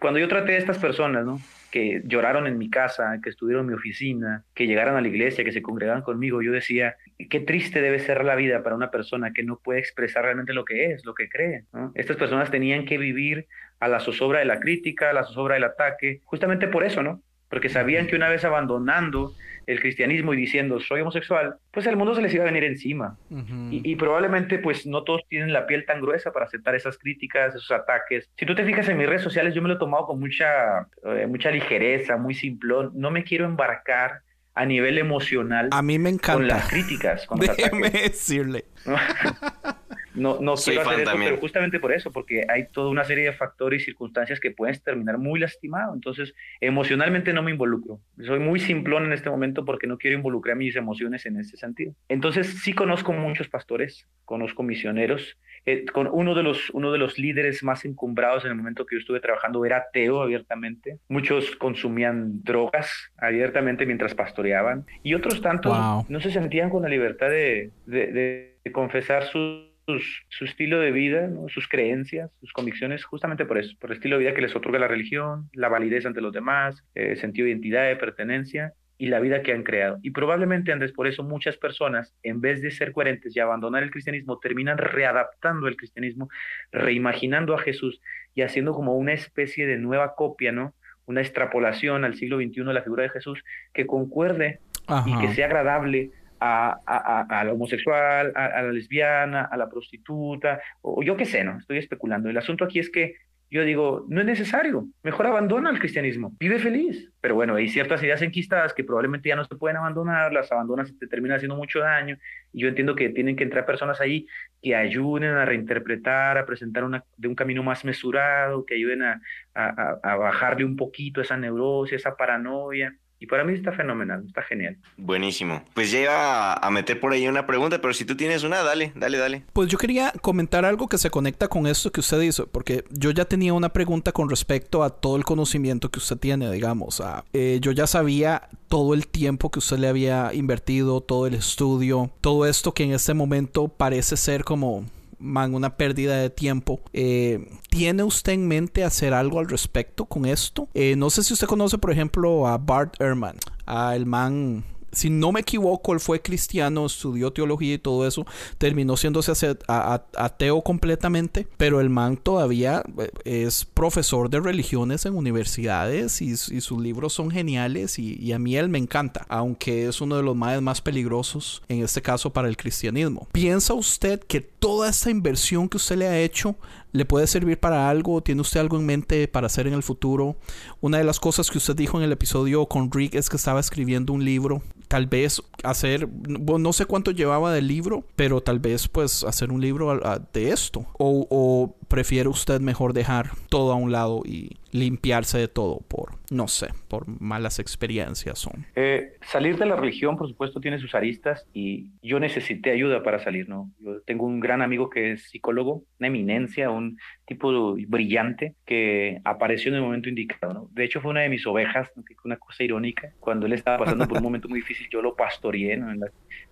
Cuando yo traté a estas personas, ¿no? Que lloraron en mi casa, que estuvieron en mi oficina, que llegaron a la iglesia, que se congregaban conmigo, yo decía, qué triste debe ser la vida para una persona que no puede expresar realmente lo que es, lo que cree. Estas personas tenían que vivir a la zozobra de la crítica, a la zozobra del ataque, justamente por eso, ¿no? Porque sabían que una vez abandonando el cristianismo y diciendo soy homosexual, pues el mundo se les iba a venir encima. Ujú. Y, y probablemente pues no todos tienen la piel tan gruesa para aceptar esas críticas, esos ataques. Si tú te fijas en mis redes sociales, yo me lo he tomado con mucha, eh, mucha ligereza, muy simplón. No me quiero embarcar a nivel emocional A mí me con las encanta. críticas, con los Déjeme decirle. No, no Soy quiero fan hacer eso, también. pero justamente por eso, porque hay toda una serie de factores y circunstancias que puedes terminar muy lastimado. Entonces, emocionalmente no me involucro. Soy muy simplón en este momento porque no quiero involucrar mis emociones en ese sentido. Entonces, sí conozco muchos pastores, conozco misioneros. Eh, con uno de los uno de los líderes más encumbrados en el momento que yo estuve trabajando era ateo abiertamente. Muchos consumían drogas abiertamente mientras pastoreaban y otros tantos Wow. no se sentían con la libertad de, de- de- de confesar sus- sus- su estilo de vida, ¿no? sus creencias, sus convicciones, justamente por eso, por el estilo de vida que les otorga la religión, la validez ante los demás, eh, sentido de identidad, de pertenencia y la vida que han creado. Y probablemente, Andrés, por eso muchas personas, en vez de ser coherentes y abandonar el cristianismo, terminan readaptando el cristianismo, reimaginando a Jesús y haciendo como una especie de nueva copia, ¿no? Una extrapolación al siglo XXI de la figura de Jesús que concuerde y que sea agradable a, a, la homosexual, a, la lesbiana, a la prostituta, o yo qué sé, ¿no? Estoy especulando. El asunto aquí es que yo digo, no es necesario, mejor abandona el cristianismo, vive feliz. Pero bueno, hay ciertas ideas enquistadas que probablemente ya no se pueden abandonar, las abandonas y te terminan haciendo mucho daño, y yo entiendo que tienen que entrar personas ahí que ayuden a reinterpretar, a presentar una, de un camino más mesurado, que ayuden a, a- a bajarle un poquito esa neurosis, esa paranoia. Y para mí está fenomenal, está genial. Buenísimo. Pues ya iba a meter por ahí una pregunta, pero si tú tienes una, dale, dale, dale. Pues yo quería comentar algo que se conecta con esto que usted hizo, porque yo ya tenía una pregunta con respecto a todo el conocimiento que usted tiene, digamos. a- eh, yo ya sabía todo el tiempo que usted le había invertido, todo el estudio, todo esto que en este momento parece ser como man, una pérdida de tiempo. Eh, ¿Tiene usted en mente hacer algo al respecto con esto? Eh, no sé si usted conoce, por ejemplo, a Bart Ehrman, a el man si no me equivoco, él fue cristiano, estudió teología y todo eso, terminó siéndose ateo completamente, pero el man todavía eh, es profesor de religiones en universidades y, y sus libros son geniales y, y a mí él me encanta, aunque es uno de los más, más peligrosos en este caso para el cristianismo. ¿Piensa usted que toda esta inversión que usted le ha hecho le puede servir para algo? ¿Tiene usted algo en mente para hacer en el futuro? Una de las cosas que usted dijo en el episodio con Rick es que estaba escribiendo un libro. Tal vez hacer, bueno, no sé cuánto llevaba del libro, pero tal vez pues hacer un libro a- a- de esto. O, o prefiere usted mejor dejar todo a un lado y limpiarse de todo por, no sé, por malas experiencias son? Eh, salir de la religión, por supuesto, tiene sus aristas y yo necesité ayuda para salir, ¿no? Yo tengo un gran amigo que es psicólogo, una eminencia, un tipo brillante que apareció en el momento indicado, ¿no? De hecho, fue una de mis ovejas, una cosa irónica. Cuando él estaba pasando por un momento muy difícil, yo lo pastoreé en,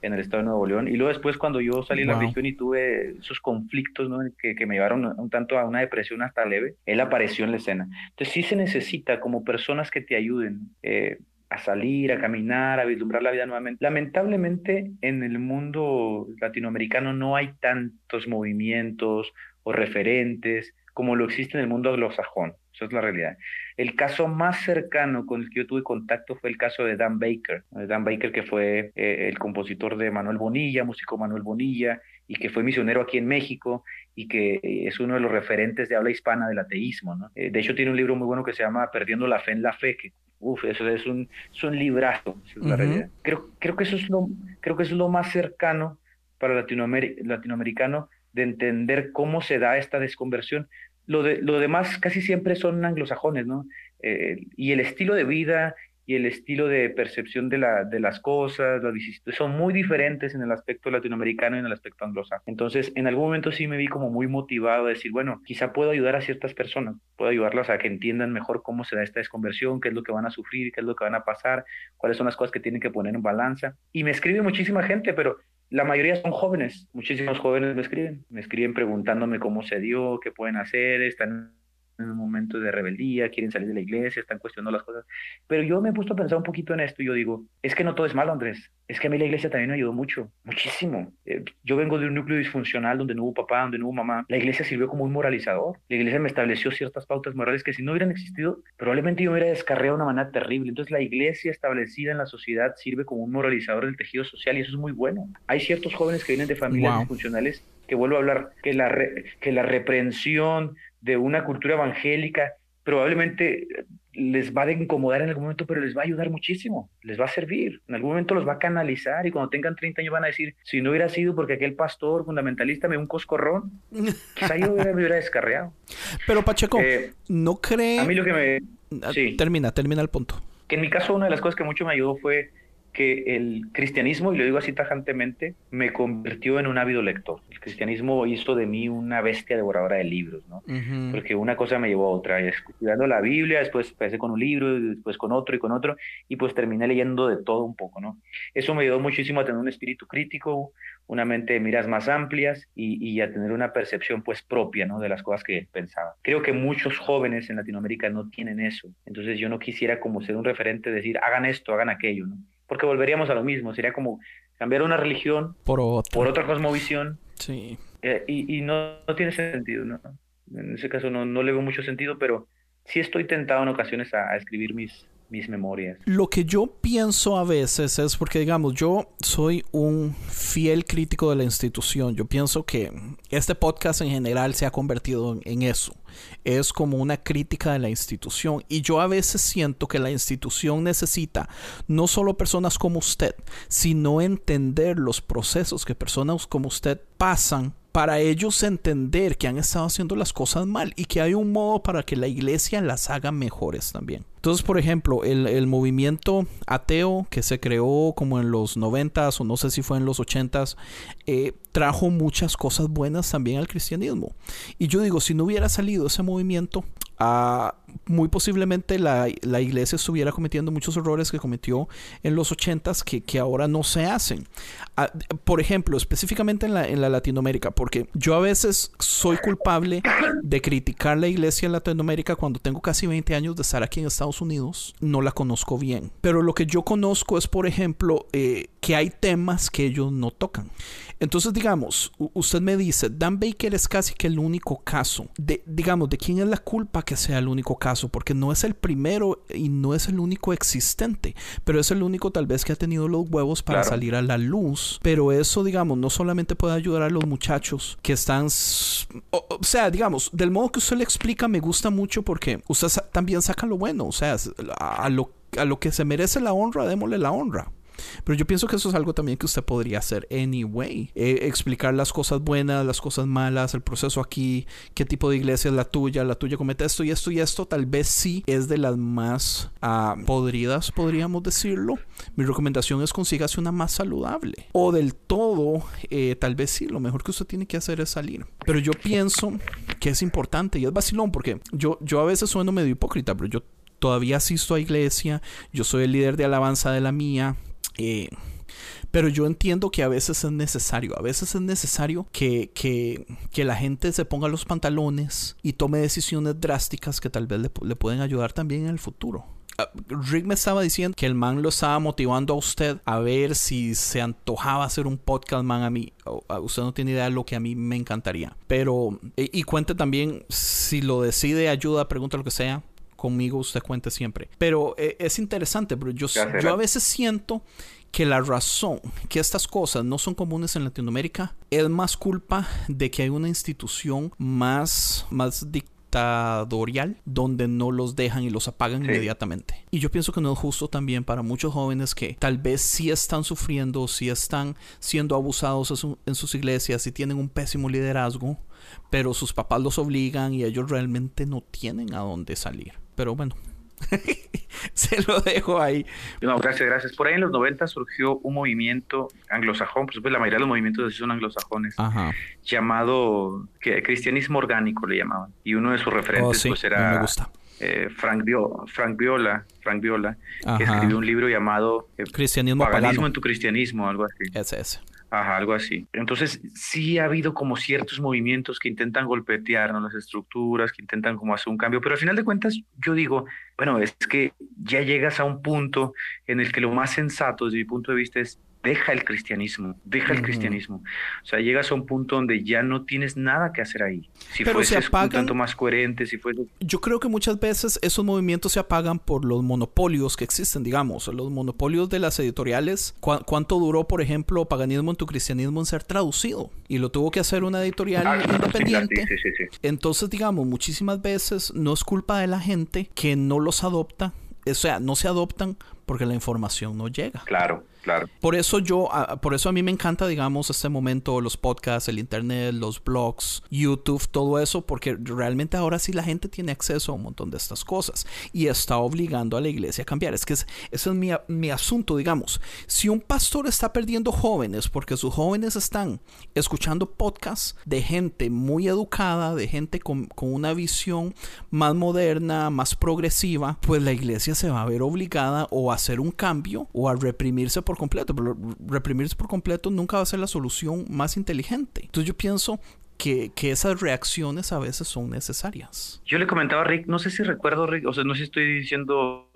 el estado de Nuevo León. Y luego después, cuando yo salí de la religión y tuve esos conflictos ¿no? que, que me llevaron un tanto a una depresión hasta leve, él apareció en la escena. Entonces sí se necesita como personas que te ayuden. Eh, a salir, a caminar, a vislumbrar la vida nuevamente. Lamentablemente en el mundo latinoamericano no hay tantos movimientos o referentes como lo existe en el mundo anglosajón. Esa es la realidad. El caso más cercano con el que yo tuve contacto fue el caso de Dan Baker. Dan Baker que fue eh, el compositor de Manuel Bonilla, músico Manuel Bonilla, y que fue misionero aquí en México y que es uno de los referentes de habla hispana del ateísmo. ¿no? Eh, de hecho, tiene un libro muy bueno que se llama Perdiendo la fe en la fe, que uf, eso es un, es un librazo, es la realidad. Creo, creo, que eso es lo, creo que eso es lo más cercano para el latinoamericano de entender cómo se da esta desconversión. Lo, de, lo demás casi siempre son anglosajones, ¿no? Eh, y el estilo de vida y el estilo de percepción de, la, de las cosas, son muy diferentes en el aspecto latinoamericano y en el aspecto anglosajón. Entonces, en algún momento sí me vi como muy motivado a decir, bueno, quizá puedo ayudar a ciertas personas, puedo ayudarlas a que entiendan mejor cómo se da esta desconversión, qué es lo que van a sufrir, qué es lo que van a pasar, cuáles son las cosas que tienen que poner en balanza. Y me escribe muchísima gente, pero la mayoría son jóvenes, muchísimos jóvenes me escriben, me escriben preguntándome cómo se dio, qué pueden hacer, están en un momento de rebeldía, quieren salir de la iglesia, están cuestionando las cosas. Pero yo me he puesto a pensar un poquito en esto y yo digo, es que no todo es malo, Andrés. Es que a mí la iglesia también me ayudó mucho, muchísimo. Eh, yo vengo de un núcleo disfuncional donde no hubo papá, donde no hubo mamá. La iglesia sirvió como un moralizador. La iglesia me estableció ciertas pautas morales que si no hubieran existido, probablemente yo me hubiera descarriado de una manera terrible. Entonces la iglesia establecida en la sociedad sirve como un moralizador del tejido social y eso es muy bueno. Hay ciertos jóvenes que vienen de familias disfuncionales que vuelvo a hablar, que la, que la reprensión, de una cultura evangélica, probablemente les va a incomodar en algún momento, pero les va a ayudar muchísimo, les va a servir, en algún momento los va a canalizar y cuando tengan 30 años van a decir, si no hubiera sido porque aquel pastor fundamentalista me dio un coscorrón, quizá yo me hubiera descarriado. Pero Pacheco, eh, ¿no cree... A mí lo que me... Ah, sí. Termina, termina el punto. Que en mi caso una de las cosas que mucho me ayudó fue que el cristianismo, y lo digo así tajantemente, me convirtió en un ávido lector. El cristianismo hizo de mí una bestia devoradora de libros, ¿no? Porque una cosa me llevó a otra. Estudiando la Biblia, después empecé con un libro, después con otro y con otro, y pues terminé leyendo de todo un poco, ¿no? Eso me ayudó muchísimo a tener un espíritu crítico, una mente de miras más amplias y, y a tener una percepción pues propia, ¿no? De las cosas que pensaba. Creo que muchos jóvenes en Latinoamérica no tienen eso. Entonces yo no quisiera como ser un referente, decir, hagan esto, hagan aquello, ¿no? porque volveríamos a lo mismo, sería como cambiar una religión por otra, por otra cosmovisión. Sí. Eh, y, no, tiene sentido, ¿no? En ese caso no, no le veo mucho sentido, pero sí estoy tentado en ocasiones a escribir mis, mis memorias. Lo que yo pienso a veces es porque, digamos, yo soy un fiel crítico de la institución. Yo pienso que este podcast en general se ha convertido en, eso. Es como una crítica de la institución. Y yo a veces siento que la institución necesita no solo personas como usted, sino entender los procesos que personas como usted pasan para ellos entender que han estado haciendo las cosas mal y que hay un modo para que la iglesia las haga mejores también. Entonces, por ejemplo, el, movimiento ateo que se creó como en los noventas o no sé si fue en los ochentas, eh, trajo muchas cosas buenas también al cristianismo. Y yo digo, si no hubiera salido ese movimiento, ah, muy posiblemente la, iglesia estuviera cometiendo muchos errores que cometió en los ochentas que, que ahora no se hacen. Ah, por ejemplo, específicamente en la, en la Latinoamérica, porque yo a veces soy culpable de criticar la iglesia en Latinoamérica cuando tengo casi 20 años de estar aquí en Estados Unidos, no la conozco bien. Pero lo que yo conozco es, por ejemplo, eh, que hay temas que ellos no tocan. Entonces, digamos, usted me dice, Dan Baker es casi que el único caso. De, digamos, ¿de quién es la culpa que sea el único caso? Porque no es el primero y no es el único existente, pero es el único tal vez que ha tenido los huevos para salir a la luz. Pero eso, digamos, no solamente puede ayudar a los muchachos que están... O, sea, digamos, del modo que usted le explica me gusta mucho porque usted también saca lo bueno. O sea, a lo, a lo que se merece la honra, démosle la honra. Pero yo pienso que eso es algo también que usted podría hacer anyway. Eh, explicar las cosas buenas, las cosas malas, el proceso aquí, qué tipo de iglesia es la tuya, la tuya comete esto y esto y esto. Tal vez sí es de las más ah, podridas, podríamos decirlo. Mi recomendación es consígase una más saludable. O del todo, eh, tal vez sí, lo mejor que usted tiene que hacer es salir. Pero yo pienso que es importante y es vacilón porque yo, yo a veces sueno medio hipócrita, pero yo todavía asisto a iglesia, yo soy el líder de alabanza de la mía. Eh, pero yo entiendo que a veces es necesario, a veces es necesario que, que, que, la gente se ponga los pantalones y tome decisiones drásticas que tal vez le, le pueden ayudar también en el futuro. Ah, Rick me estaba diciendo que el man lo estaba motivando a usted a ver si se antojaba hacer un podcast, man. A mí, usted no tiene idea de lo que a mí me encantaría. Pero, y, y cuente también si lo decide, ayuda, pregunta lo que sea conmigo usted cuente siempre. Pero eh, es interesante, pero yo, yo a veces siento que la razón que estas cosas no son comunes en Latinoamérica es más culpa de que hay una institución más, más dictatorial donde no los dejan y los apagan inmediatamente. Y yo pienso que no es justo también para muchos jóvenes que tal vez sí están sufriendo, sí están siendo abusados en sus iglesias y tienen un pésimo liderazgo, pero sus papás los obligan y ellos realmente no tienen a dónde salir pero bueno. Se lo dejo ahí. No, gracias, gracias. Por ahí en los 90 surgió un movimiento anglosajón, pues, pues la mayoría de los movimientos son anglosajones, llamado que, cristianismo orgánico le llamaban. Y uno de sus referentes oh, pues era eh, Frank, Frank, Viola, Frank Viola, que escribió un libro llamado eh, Cristianismo Paganismo en tu cristianismo, algo así. Ese, ese. Ajá, algo así. Entonces, sí ha habido como ciertos movimientos que intentan golpetearnos las estructuras, que intentan como hacer un cambio, pero al final de cuentas yo digo, bueno, es que ya llegas a un punto en el que lo más sensato desde mi punto de vista es deja el cristianismo, deja el cristianismo. O sea, llegas a un punto donde ya no tienes nada que hacer ahí. Si Pero fueses se un tanto más coherente, si fuese... Yo creo que muchas veces esos movimientos se apagan por los monopolios que existen, digamos, los monopolios de las editoriales. ¿Cuánto duró, por ejemplo, Paganismo en tu cristianismo en ser traducido? Y lo tuvo que hacer una editorial ah, independiente. Sí, sí, sí, Entonces, digamos, muchísimas veces no es culpa de la gente que no los adopta. O sea, no se adoptan porque la información no llega. Claro. Por eso yo, por eso a mí me encanta, digamos, este momento, los podcasts, el internet, los blogs, YouTube, todo eso, porque realmente ahora sí la gente tiene acceso a un montón de estas cosas y está obligando a la iglesia a cambiar. Es que ese es mi, mi asunto, digamos. Si un pastor está perdiendo jóvenes porque sus jóvenes están escuchando podcasts de gente muy educada, de gente con, con una visión más moderna, más progresiva, pues la iglesia se va a ver obligada o a hacer un cambio o a reprimirse por completo, pero reprimirse por completo nunca va a ser la solución más inteligente. Entonces yo pienso que, que, esas reacciones a veces son necesarias. Yo le comentaba a Rick, no sé si recuerdo, Rick, o sea, no sé si estoy diciendo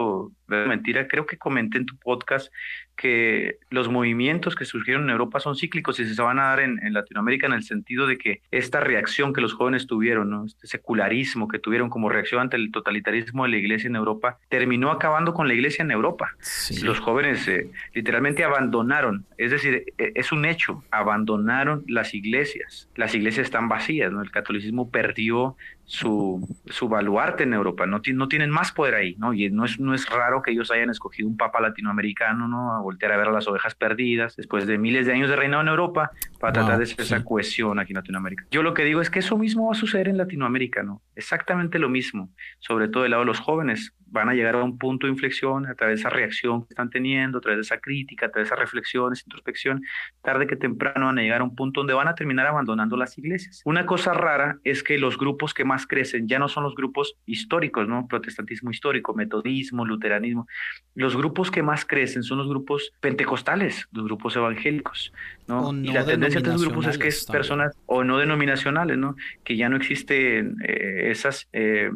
mentira, creo que comenté en tu podcast que los movimientos que surgieron en Europa son cíclicos y se van a dar en, Latinoamérica en el sentido de que esta reacción que los jóvenes tuvieron, ¿no? este secularismo que tuvieron como reacción ante el totalitarismo de la iglesia en Europa, terminó acabando con la iglesia en Europa. Los jóvenes eh, literalmente abandonaron, es decir, e, es un hecho, abandonaron las iglesias. Las iglesias están vacías, ¿no? el catolicismo perdió su, su baluarte en Europa, no, no tienen más poder ahí, ¿no? Y no es, no es raro que ellos hayan escogido un papa latinoamericano, ¿no? A voltear a ver a las ovejas perdidas, después de miles de años de reinado en Europa, para tratar de hacer esa cohesión aquí en Latinoamérica. Yo lo que digo es que eso mismo va a suceder en Latinoamérica, ¿no? Exactamente lo mismo, sobre todo del lado de los jóvenes van a llegar a un punto de inflexión a través de esa reacción que están teniendo, a través de esa crítica, a través de esas reflexiones, introspección, tarde que temprano van a llegar a un punto donde van a terminar abandonando las iglesias. Una cosa rara es que los grupos que más crecen ya no son los grupos históricos, ¿no? Protestantismo histórico, metodismo, luteranismo. Los grupos que más crecen son los grupos pentecostales, los grupos evangélicos, ¿no? y la tendencia de estos grupos es que es personas o no denominacionales, ¿no? Que ya no existen eh, esas... Eh,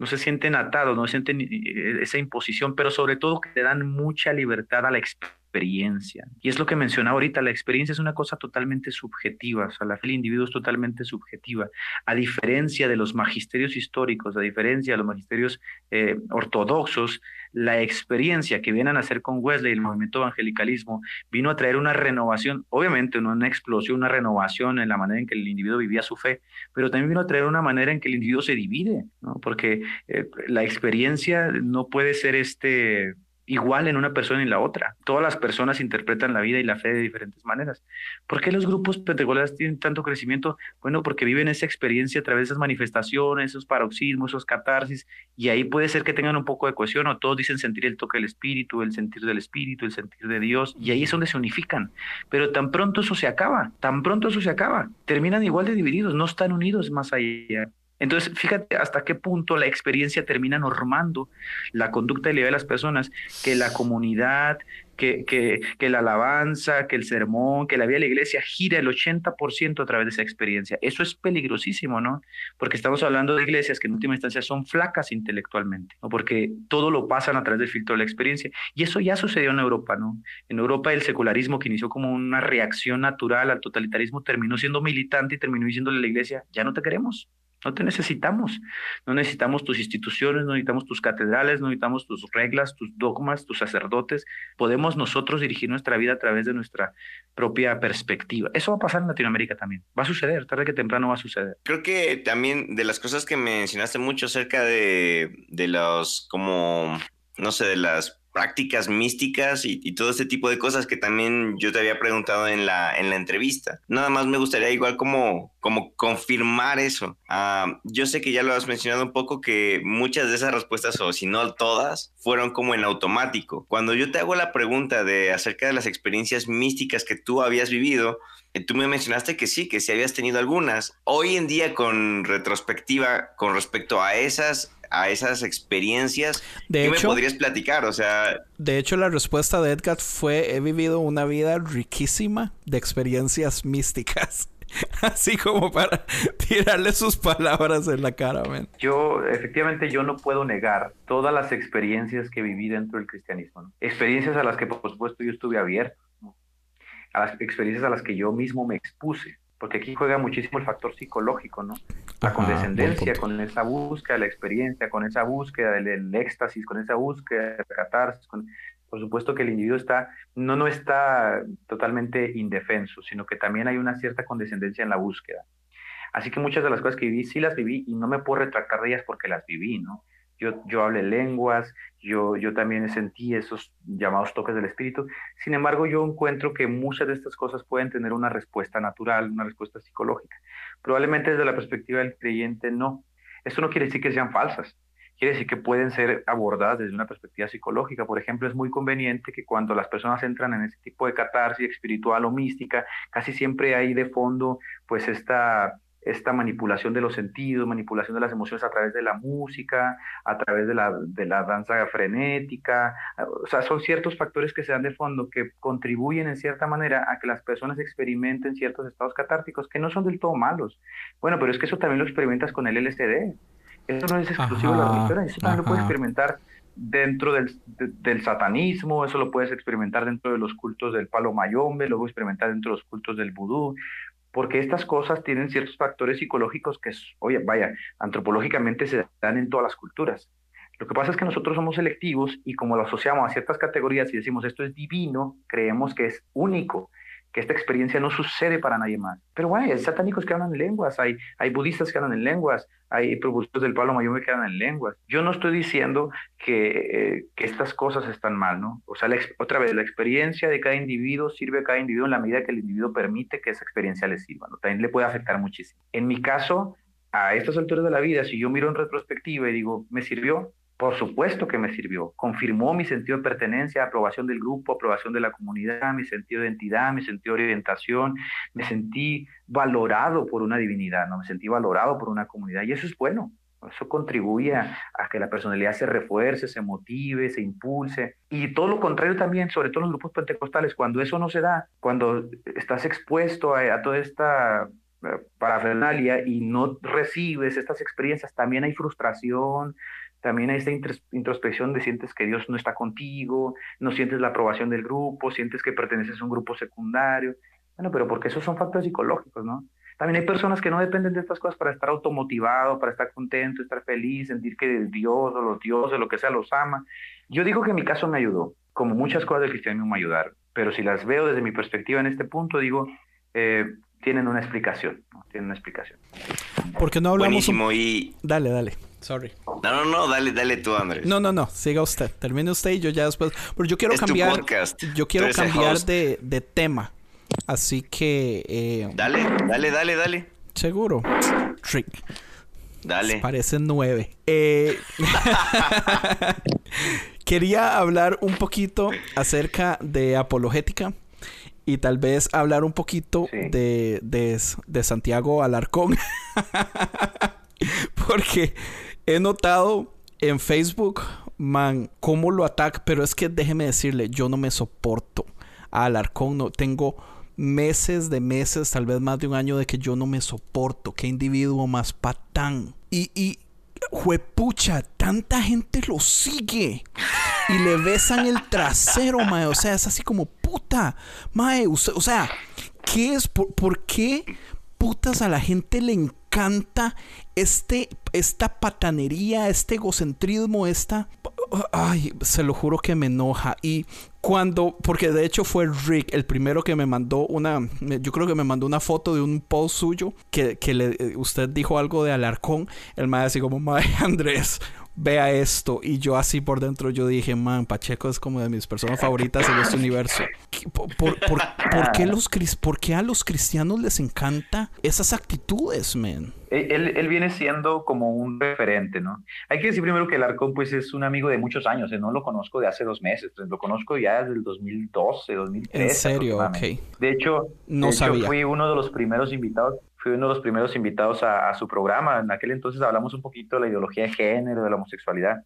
no se sienten atados, no sienten eh, esa imposición, pero sobre todo que te dan mucha libertad a la experiencia. Y es lo que mencionaba ahorita, la experiencia es una cosa totalmente subjetiva, o sea, la fe del individuo es totalmente subjetiva, a diferencia de los magisterios históricos, a diferencia de los magisterios eh, ortodoxos, la experiencia que vienen a hacer con Wesley, el movimiento evangelicalismo, vino a traer una renovación, obviamente una explosión, una renovación en la manera en que el individuo vivía su fe, pero también vino a traer una manera en que el individuo se divide, ¿no? porque eh, la experiencia no puede ser este igual en una persona y en la otra. Todas las personas interpretan la vida y la fe de diferentes maneras. ¿Por qué los grupos pentecostales tienen tanto crecimiento? Bueno, porque viven esa experiencia a través de esas manifestaciones, esos paroxismos, esos catarsis, y ahí puede ser que tengan un poco de cohesión, o todos dicen sentir el toque del Espíritu, el sentir del Espíritu, el sentir de Dios, y ahí es donde se unifican. Pero tan pronto eso se acaba, tan pronto eso se acaba, terminan igual de divididos, no están unidos más allá. Entonces, fíjate hasta qué punto la experiencia termina normando la conducta y la vida de las personas, que la comunidad, que, que, que, la alabanza, que el sermón, que la vida de la iglesia gira el 80% a través de esa experiencia. Eso es peligrosísimo, ¿no? Porque estamos hablando de iglesias que en última instancia son flacas intelectualmente, ¿no? Porque todo lo pasan a través del filtro de la experiencia. Y eso ya sucedió en Europa, ¿no? En Europa el secularismo que inició como una reacción natural al totalitarismo terminó siendo militante y terminó diciéndole a la iglesia, ya no te queremos. No te necesitamos. No necesitamos tus instituciones, no necesitamos tus catedrales, no necesitamos tus reglas, tus dogmas, tus sacerdotes. Podemos nosotros dirigir nuestra vida a través de nuestra propia perspectiva. Eso va a pasar en Latinoamérica también. Va a suceder, tarde que temprano va a suceder. Creo que también de las cosas que mencionaste mucho acerca de, de los, como, no sé, de las prácticas místicas y, todo este tipo de cosas que también yo te había preguntado en la, en la entrevista. Nada más me gustaría igual como, como confirmar eso. Ah, yo sé que ya lo has mencionado un poco que muchas de esas respuestas, o si no todas, fueron como en automático. Cuando yo te hago la pregunta de acerca de las experiencias místicas que tú habías vivido, Tú me mencionaste que sí, que sí habías tenido algunas. Hoy en día, con retrospectiva, con respecto a esas a esas experiencias. De ¿Qué hecho, me podrías platicar? O sea. De hecho, la respuesta de Edgar fue: he vivido una vida riquísima de experiencias místicas. Así como para tirarle sus palabras en la cara, man. Yo, efectivamente, yo no puedo negar todas las experiencias que viví dentro del cristianismo. ¿no? Experiencias a las que, por supuesto, yo estuve abierto. A las experiencias a las que yo mismo me expuse porque aquí juega muchísimo el factor psicológico, ¿no? La condescendencia con esa búsqueda, la experiencia, con esa búsqueda del, del éxtasis, con esa búsqueda de catarsis, con, por supuesto que el individuo está, no, no está totalmente indefenso, sino que también hay una cierta condescendencia en la búsqueda. Así que muchas de las cosas que viví, sí las viví y no me puedo retractar de ellas porque las viví, ¿no? Yo, yo hablé lenguas, yo, yo también sentí esos llamados toques del espíritu. Sin embargo, yo encuentro que muchas de estas cosas pueden tener una respuesta natural, una respuesta psicológica. Probablemente desde la perspectiva del creyente no. Esto no quiere decir que sean falsas, quiere decir que pueden ser abordadas desde una perspectiva psicológica. Por ejemplo, es muy conveniente que cuando las personas entran en ese tipo de catarsis espiritual o mística, casi siempre hay de fondo pues esta esta manipulación de los sentidos, manipulación de las emociones a través de la música, a través de la, de la danza frenética. O sea, son ciertos factores que se dan de fondo que contribuyen en cierta manera a que las personas experimenten ciertos estados catárticos que no son del todo malos. Bueno, pero es que eso también lo experimentas con el LSD. Eso no es exclusivo ajá, de la religión, eso también ajá. lo puedes experimentar dentro del, de, del, satanismo, eso lo puedes experimentar dentro de los cultos del palo mayombe, luego experimentar dentro de los cultos del vudú porque estas cosas tienen ciertos factores psicológicos que, oye, vaya, antropológicamente se dan en todas las culturas. Lo que pasa es que nosotros somos selectivos y como lo asociamos a ciertas categorías y decimos esto es divino, creemos que es único, que esta experiencia no sucede para nadie más. Pero bueno, hay satánicos que hablan en lenguas, hay, hay budistas que hablan en lenguas, hay propulsores del palo mayombe que hablan en lenguas. Yo no estoy diciendo que, eh, que estas cosas están mal, ¿no? O sea, la, otra vez, la experiencia de cada individuo sirve a cada individuo en la medida que el individuo permite que esa experiencia le sirva, ¿no? También le puede afectar muchísimo. En mi caso, a estas alturas de la vida, si yo miro en retrospectiva y digo, ¿me sirvió? Por supuesto que me sirvió. Confirmó mi sentido de pertenencia, aprobación del grupo, aprobación de la comunidad, mi sentido de identidad, mi sentido de orientación. Me sentí valorado por una divinidad, ¿no? Me sentí valorado por una comunidad y eso es bueno. Eso contribuye a, que la personalidad se refuerce, se motive, se impulse. Y todo lo contrario también, sobre todo en los grupos pentecostales, cuando eso no se da, cuando estás expuesto a, a toda esta parafernalia y no recibes estas experiencias, también hay frustración, también hay esta introspección de sientes que Dios no está contigo, no sientes la aprobación del grupo, sientes que perteneces a un grupo secundario. Bueno, pero porque esos son factores psicológicos, ¿no? También hay personas que no dependen de estas cosas para estar automotivado, para estar contento, estar feliz, sentir que Dios o los dioses, lo que sea, los ama. Yo digo que en mi caso me ayudó, como muchas cosas del cristianismo me ayudaron, pero si las veo desde mi perspectiva en este punto, digo, eh, tienen una explicación, ¿no? Tienen una explicación. ¿Por qué no hablamos? Buenísimo, y... Dale, dale. Sorry. No, no, no, dale, dale tú, Andrés. No, no, no, siga usted. Termine usted y yo ya después. Pero yo quiero Es tu cambiar. podcast. Yo quiero cambiar de, de tema. Así que. eh, Dale, dale, dale, dale. seguro. Trick. Dale. Parece nueve. Eh, quería hablar un poquito acerca de apologética y tal vez hablar un poquito Sí. de, de, de Santiago Alarcón. Porque he notado en Facebook, man, cómo lo ataca. Pero es que déjeme decirle, yo no me soporto a Alarcón. No, tengo meses de meses, tal vez más de un año de que yo no me soporto. Qué individuo más patán. Y, y juepucha, tanta gente lo sigue. Y le besan el trasero, mae. O sea, es así como puta. Mae, o sea, ¿qué es? ¿Por, por qué putas a la gente le encanta este, esta patanería, este egocentrismo, esta... Ay, se lo juro que me enoja. Y cuando, porque de hecho fue Rick el primero que me mandó una, yo creo que me mandó una foto de un post suyo que, que le, eh, usted dijo algo de Alarcón. El mae así como, mae Andrés, vea esto. Y yo así por dentro yo dije, man, Pacheco es como de mis personas favoritas en este universo. ¿Qué- ¿Por, por, por- qué los, por qué a los cristianos les encanta esas actitudes, man? Él, él viene siendo como un referente, ¿no? Hay que decir primero que el Arcón, pues, es un amigo de muchos años, ¿eh? No lo conozco de hace dos meses, pues, lo conozco ya desde el 2012, 2013. En serio, ok. De hecho, No de hecho, sabía. fui uno de los primeros invitados, fui uno de los primeros invitados a, a su programa. En aquel entonces hablamos un poquito de la ideología de género, de la homosexualidad.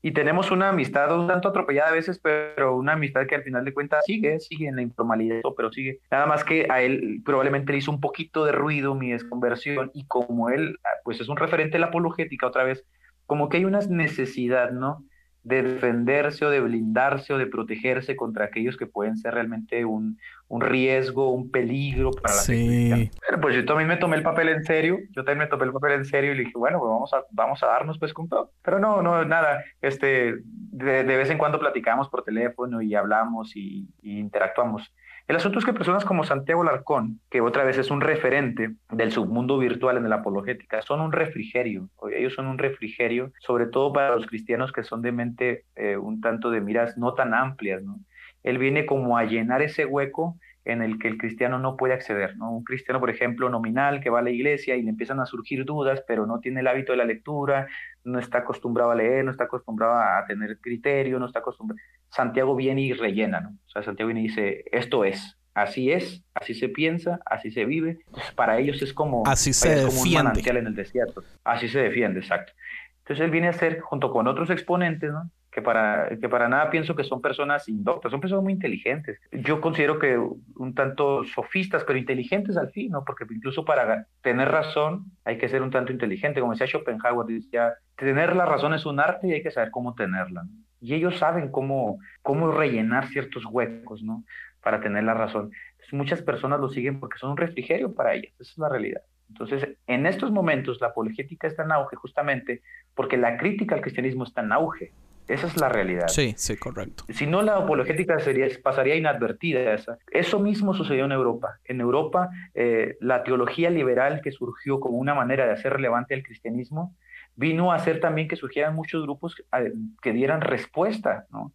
Y tenemos una amistad un tanto atropellada a veces, pero una amistad que al final de cuentas sigue, sigue en la informalidad, pero sigue. Nada más que a él probablemente le hizo un poquito de ruido mi desconversión y como él pues es un referente de la apologética otra vez, como que hay una necesidad, ¿no? De defenderse o de blindarse o de protegerse contra aquellos que pueden ser realmente un, un riesgo, un peligro para la Sí. cristiana. Pero pues yo también me tomé el papel en serio, yo también me tomé el papel en serio y le dije, bueno, pues vamos a, vamos a darnos pues con todo. Pero no, no, nada, este, de, de vez en cuando platicamos por teléfono y hablamos y, y interactuamos. El asunto es que personas como Santiago Larcón, que otra vez es un referente del submundo virtual en la apologética, son un refrigerio. Ellos son un refrigerio, sobre todo para los cristianos que son de mente eh, un tanto de miras no tan amplias, ¿no? Él viene como a llenar ese hueco en el que el cristiano no puede acceder, ¿no? Un cristiano, por ejemplo, nominal que va a la iglesia y le empiezan a surgir dudas, pero no tiene el hábito de la lectura, no está acostumbrado a leer, no está acostumbrado a tener criterio, no está acostumbrado. Santiago viene y rellena, ¿no? O sea, Santiago viene y dice, esto es, así es, así se piensa, así se vive. Entonces, para ellos es como, Así se es como un manantial en el desierto. Así se defiende, exacto. Entonces él viene a ser, junto con otros exponentes, ¿no? Que, para, que para nada pienso que son personas indoctas, son personas muy inteligentes. Yo considero que un tanto sofistas, pero inteligentes al fin, ¿no? porque incluso para tener razón hay que ser un tanto inteligente. Como decía Schopenhauer, decía, tener la razón es un arte y hay que saber cómo tenerla. ¿no? Y ellos saben cómo, cómo rellenar ciertos huecos ¿no? para tener la razón. Entonces, muchas personas lo siguen porque son un refrigerio para ellas, esa es la realidad. Entonces, en estos momentos la apologética está en auge justamente porque la crítica al cristianismo está en auge. Esa es la realidad. Sí, sí, correcto. Si no, la apologética sería, pasaría inadvertida. Esa. Eso mismo sucedió en Europa. En Europa, eh, la teología liberal que surgió como una manera de hacer relevante el cristianismo, vino a hacer también que surgieran muchos grupos eh, que dieran respuesta, ¿no?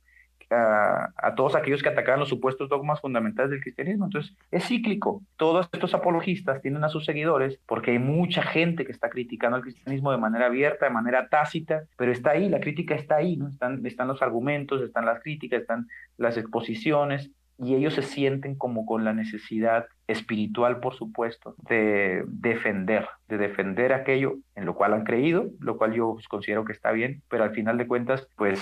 A, todos aquellos que atacaban los supuestos dogmas fundamentales del cristianismo. Entonces, es cíclico. Todos estos apologistas tienen a sus seguidores porque hay mucha gente que está criticando al cristianismo de manera abierta, de manera tácita, pero está ahí, la crítica está ahí, ¿no? Están, están los argumentos, están las críticas, están las exposiciones, y ellos se sienten como con la necesidad espiritual, por supuesto, de defender, de defender aquello en lo cual han creído, lo cual yo pues, considero que está bien, pero al final de cuentas, pues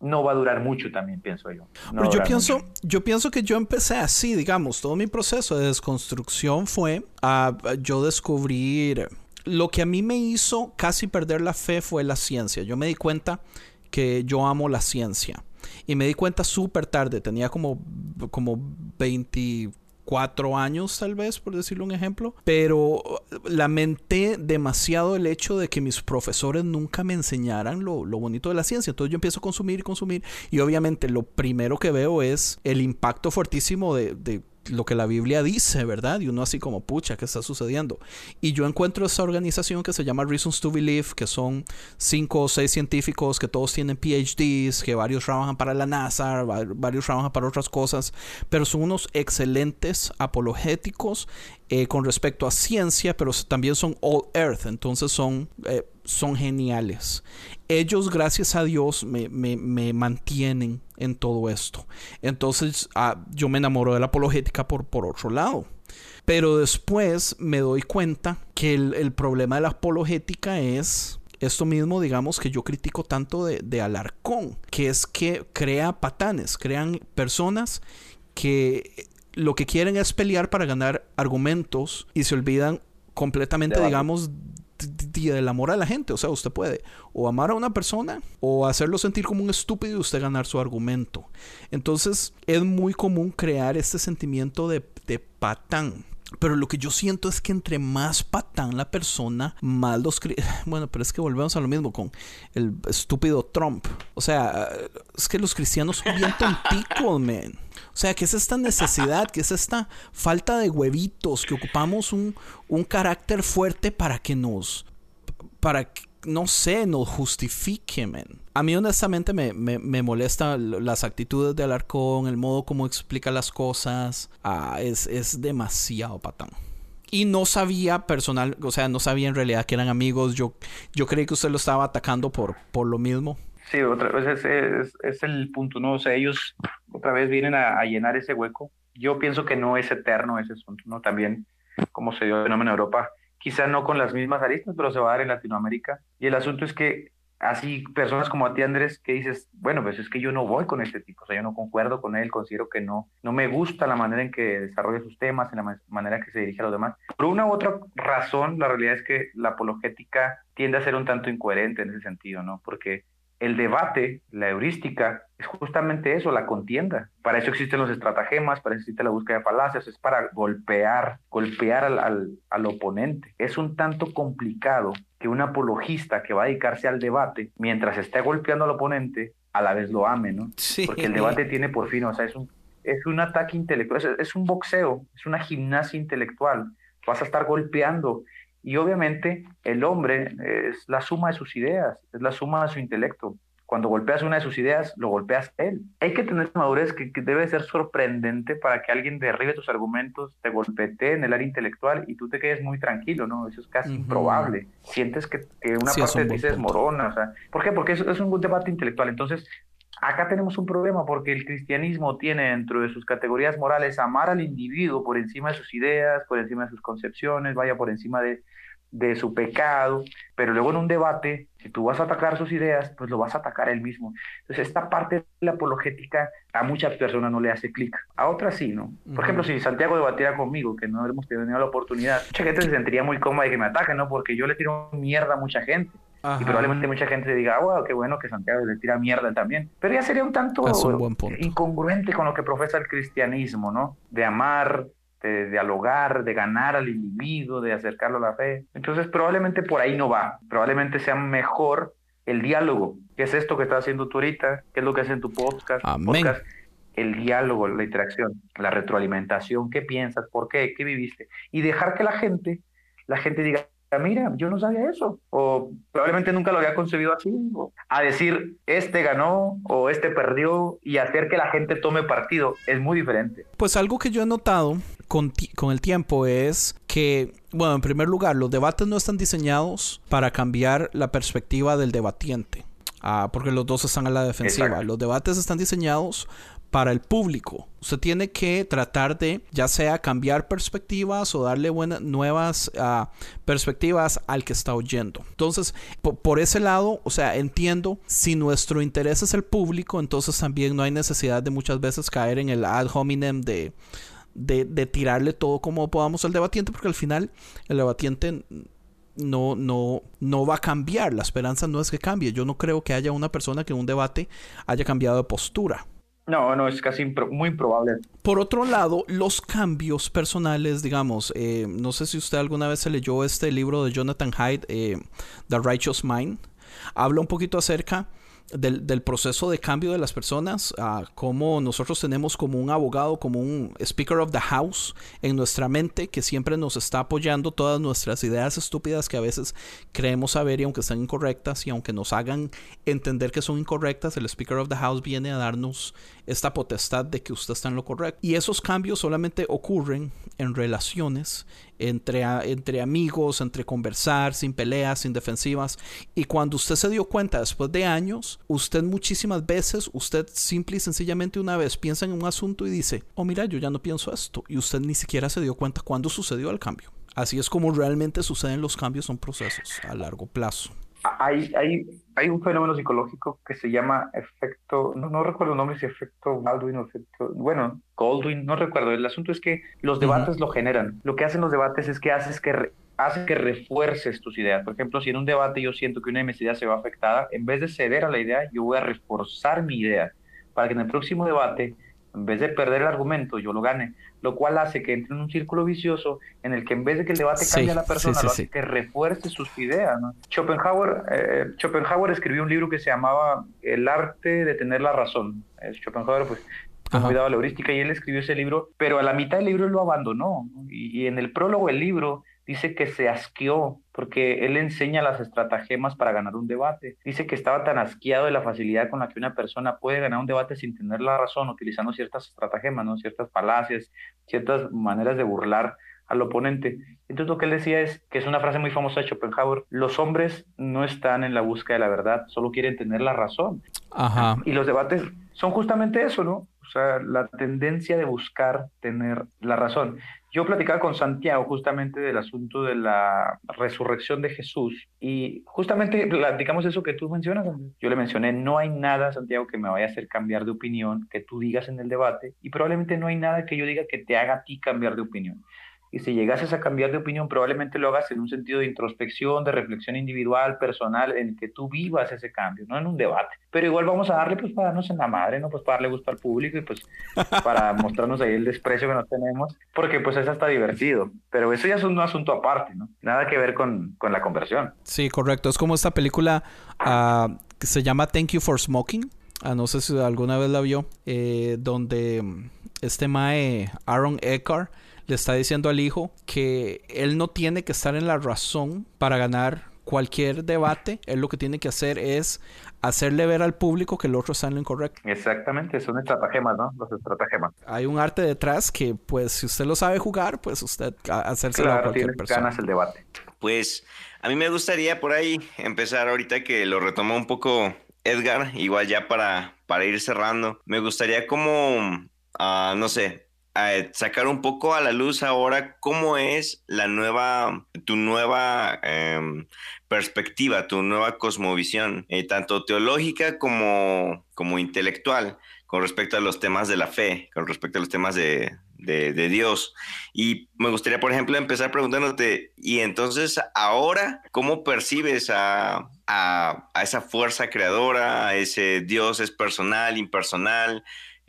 no va a durar mucho también, pienso yo. No Pero yo pienso, mucho. yo pienso que yo empecé así, digamos, todo mi proceso de desconstrucción fue a yo descubrir lo que a mí me hizo casi perder la fe fue la ciencia. Yo me di cuenta que yo amo la ciencia. Y me di cuenta súper tarde, tenía como, como 24 años tal vez, por decirlo un ejemplo. Pero lamenté demasiado el hecho de que mis profesores nunca me enseñaran lo, lo bonito de la ciencia. Entonces yo empiezo a consumir y consumir. Y obviamente lo primero que veo es el impacto fuertísimo de lo que la Biblia dice, ¿verdad? Y uno así como, pucha, ¿qué está sucediendo? Y yo encuentro esta organización que se llama Reasons to Believe, que son cinco o seis científicos que todos tienen PhDs, que varios trabajan para la NASA, varios trabajan para otras cosas, pero son unos excelentes apologéticos eh, con respecto a ciencia, pero también son all earth, entonces son, eh, son geniales. Ellos, gracias a Dios, me, me, mantienen en todo esto. Entonces, ah, yo me enamoro de la apologética por, por otro lado. Pero después me doy cuenta que el, el problema de la apologética es esto mismo, digamos, que yo critico tanto de, de, Alarcón, que es que crea patanes, crean personas que lo que quieren es pelear para ganar argumentos y se olvidan completamente, digamos, del amor a la gente. O sea, usted puede o amar a una persona o hacerlo sentir como un estúpido y usted ganar su argumento. Entonces, es muy común crear este sentimiento de, de patán. Pero lo que yo siento es que entre más patán la persona, más los... Bueno, pero es que volvemos a lo mismo con el estúpido Trump. O sea, es que los cristianos son bien tonticos, man. O sea, ¿qué es esta necesidad? ¿Qué es esta falta de huevitos? Que ocupamos un, un carácter fuerte para que nos... Para que, no sé, nos justifique, man. A mí honestamente me, me, me molesta las actitudes de Alarcón, el modo como explica las cosas. Ah, es, es demasiado patán. Y no sabía personal, o sea, no sabía en realidad que eran amigos. Yo, yo creí que usted lo estaba atacando por, por lo mismo. Sí, otra vez es, es, el punto, ¿no? O sea, ellos otra vez vienen a, llenar ese hueco. Yo pienso que no es eterno ese asunto, ¿no? También, como se dio el fenómeno en Europa, quizá no con las mismas aristas, pero se va a dar en Latinoamérica. Y el asunto es que así personas como a ti Andrés que dices, bueno, pues es que yo no voy con este tipo, o sea, yo no concuerdo con él, considero que no, no me gusta la manera en que desarrolla sus temas, en la manera en que se dirige a los demás. Por una u otra razón, la realidad es que la apologética tiende a ser un tanto incoherente en ese sentido, ¿no? Porque el debate, la heurística, es justamente eso, la contienda. Para eso existen los estratagemas, para eso existe la búsqueda de falacias, es para golpear, golpear al, al, oponente. Es un tanto complicado que un apologista que va a dedicarse al debate, mientras esté golpeando al oponente, a la vez lo ame, ¿no? Sí. Porque el debate tiene por fin, o sea, es un, es un ataque intelectual, es, es un boxeo, es una gimnasia intelectual. Vas a estar golpeando y obviamente el hombre es la suma de sus ideas, es la suma de su intelecto. Cuando golpeas una de sus ideas, lo golpeas él. Hay que tener madurez que, debe ser sorprendente para que alguien derribe tus argumentos, te golpetee en el área intelectual y tú te quedes muy tranquilo, ¿no? Eso es casi improbable. Sientes que, una parte de ti se desmorona, o sea, ¿por qué? Porque es un debate intelectual. Entonces, Acá tenemos un problema porque el cristianismo tiene dentro de sus categorías morales amar al individuo por encima de sus ideas, por encima de sus concepciones, vaya por encima de, de su pecado, pero luego en un debate, si tú vas a atacar sus ideas, pues lo vas a atacar él mismo. Entonces, esta parte de la apologética a muchas personas no le hace clic, a otras sí, ¿no? Por ejemplo, si Santiago debatiera conmigo, que no hemos tenido la oportunidad, mucha gente se sentiría muy cómoda de que me ataquen, ¿no? Porque yo le tiro mierda a mucha gente. Y probablemente mucha gente diga, ah, wow, qué bueno que Santiago le tira mierda también. Pero ya sería un tanto incongruente con lo que profesa el cristianismo, ¿no? De amar, de dialogar, de ganar al individuo, de acercarlo a la fe. Entonces probablemente por ahí no va. Probablemente sea mejor el diálogo. ¿Qué es esto que estás haciendo tú ahorita? ¿Qué es lo que haces en tu podcast? podcast? El diálogo, la interacción, la retroalimentación. ¿Qué piensas? ¿Por qué? ¿Qué viviste? Y dejar que la gente, la gente diga, Ah, mira, yo no sabía eso, o probablemente nunca lo había concebido así, a decir, este ganó o este perdió y hacer que la gente tome partido es muy diferente. Pues algo que yo he notado con, con el tiempo es que, bueno, en primer lugar, los debates no están diseñados para cambiar la perspectiva del debatiente. Ah, porque los dos están a la defensiva. Los debates están diseñados para el público. Usted tiene que tratar de, ya sea cambiar perspectivas o darle buenas, nuevas ah, perspectivas al que está oyendo. Entonces, por ese lado, o sea, entiendo, si nuestro interés es el público, entonces también no hay necesidad de muchas veces caer en el ad hominem de, de, de tirarle todo como podamos al debatiente, porque al final el debatiente no, no, no va a cambiar. La esperanza no es que cambie. Yo no creo que haya una persona que en un debate haya cambiado de postura. No, no, es casi muy improbable. Por otro lado, los cambios personales, digamos, eh, no sé si usted alguna vez se leyó este libro de Jonathan Haidt, eh, The Righteous Mind, habla un poquito acerca del, del, proceso de cambio de las personas, uh, como nosotros tenemos como un abogado, como un Speaker of the House en nuestra mente que siempre nos está apoyando todas nuestras ideas estúpidas que a veces creemos saber y aunque sean incorrectas y aunque nos hagan entender que son incorrectas, el Speaker of the House viene a darnos esta potestad de que usted está en lo correcto. Y esos cambios solamente ocurren en relaciones entre, entre amigos, entre conversar, sin peleas, sin defensivas. Y cuando usted se dio cuenta después de años, usted muchísimas veces, usted simple y sencillamente una vez piensa en un asunto y dice, oh mira, yo ya no pienso esto. Y usted ni siquiera se dio cuenta cuándo sucedió el cambio. Así es como realmente suceden los cambios, son procesos a largo plazo. Hay, hay, hay un fenómeno psicológico que se llama efecto, no, no recuerdo el nombre, si efecto Baldwin o efecto, bueno, Goldwyn, no recuerdo. El asunto es que los debates lo generan. Lo que hacen los debates es que haces que hace que refuerces tus ideas. Por ejemplo, si en un debate yo siento que una de mis ideas se va afectada, en vez de ceder a la idea, yo voy a reforzar mi idea para que en el próximo debate en vez de perder el argumento, yo lo gane, lo cual hace que entre en un círculo vicioso en el que en vez de que el debate cambie a la persona, lo hace que refuerce sus ideas. Schopenhauer, eh, Schopenhauer escribió un libro que se llamaba El arte de tener la razón. Schopenhauer, pues, cuidado la heurística y él escribió ese libro, pero a la mitad del libro lo abandonó. Y, y en el prólogo del libro dice que se asqueó porque él enseña las estratagemas para ganar un debate. Dice que estaba tan asqueado de la facilidad con la que una persona puede ganar un debate sin tener la razón, utilizando ciertas estratagemas, ¿no? ciertas falacias, ciertas maneras de burlar al oponente. Entonces lo que él decía es, que es una frase muy famosa de Schopenhauer, los hombres no están en la búsqueda de la verdad, solo quieren tener la razón. Ajá. Y los debates son justamente eso, ¿no? Sea, la tendencia de buscar tener la razón. Yo platicaba con Santiago justamente del asunto de la resurrección de Jesús y justamente platicamos eso que tú mencionas. Yo le mencioné, no hay nada, Santiago, que me vaya a hacer cambiar de opinión, que tú digas en el debate y probablemente no hay nada que yo diga que te haga a ti cambiar de opinión. Y si llegases a cambiar de opinión, probablemente lo hagas en un sentido de introspección, de reflexión individual, personal, en el que tú vivas ese cambio, no en un debate. Pero igual vamos a darle pues para darnos en la madre, ¿no? Pues para darle gusto al público y pues para mostrarnos ahí el desprecio que nos tenemos, porque pues eso está divertido. Pero eso ya es un asunto aparte, ¿no? Nada que ver con, con la conversión. Sí, correcto. Es como esta película uh, que se llama Thank You for Smoking. Uh, no sé si alguna vez la vio, eh, donde este mae Aaron Eckhart le está diciendo al hijo que él no tiene que estar en la razón para ganar cualquier debate. Él lo que tiene que hacer es hacerle ver al público que el otro está en lo incorrecto. Exactamente, son estratagemas, ¿no? Los estratagemas. Hay un arte detrás que, pues, si usted lo sabe jugar, pues usted hacerse claro, a cualquier persona. ganas el debate. Pues a mí me gustaría por ahí empezar ahorita que lo retomó un poco Edgar, igual ya para, para ir cerrando. Me gustaría como, no sé, sacar un poco a la luz ahora cómo es la nueva, tu nueva em, perspectiva, tu nueva cosmovisión, eh, tanto teológica como, como intelectual, con respecto a los temas de la fe, con respecto a los temas de, de, Dios. Y me gustaría, por ejemplo, empezar preguntándote, y entonces ahora, ¿cómo percibes a, a, a esa fuerza creadora, a ese Dios es personal, impersonal?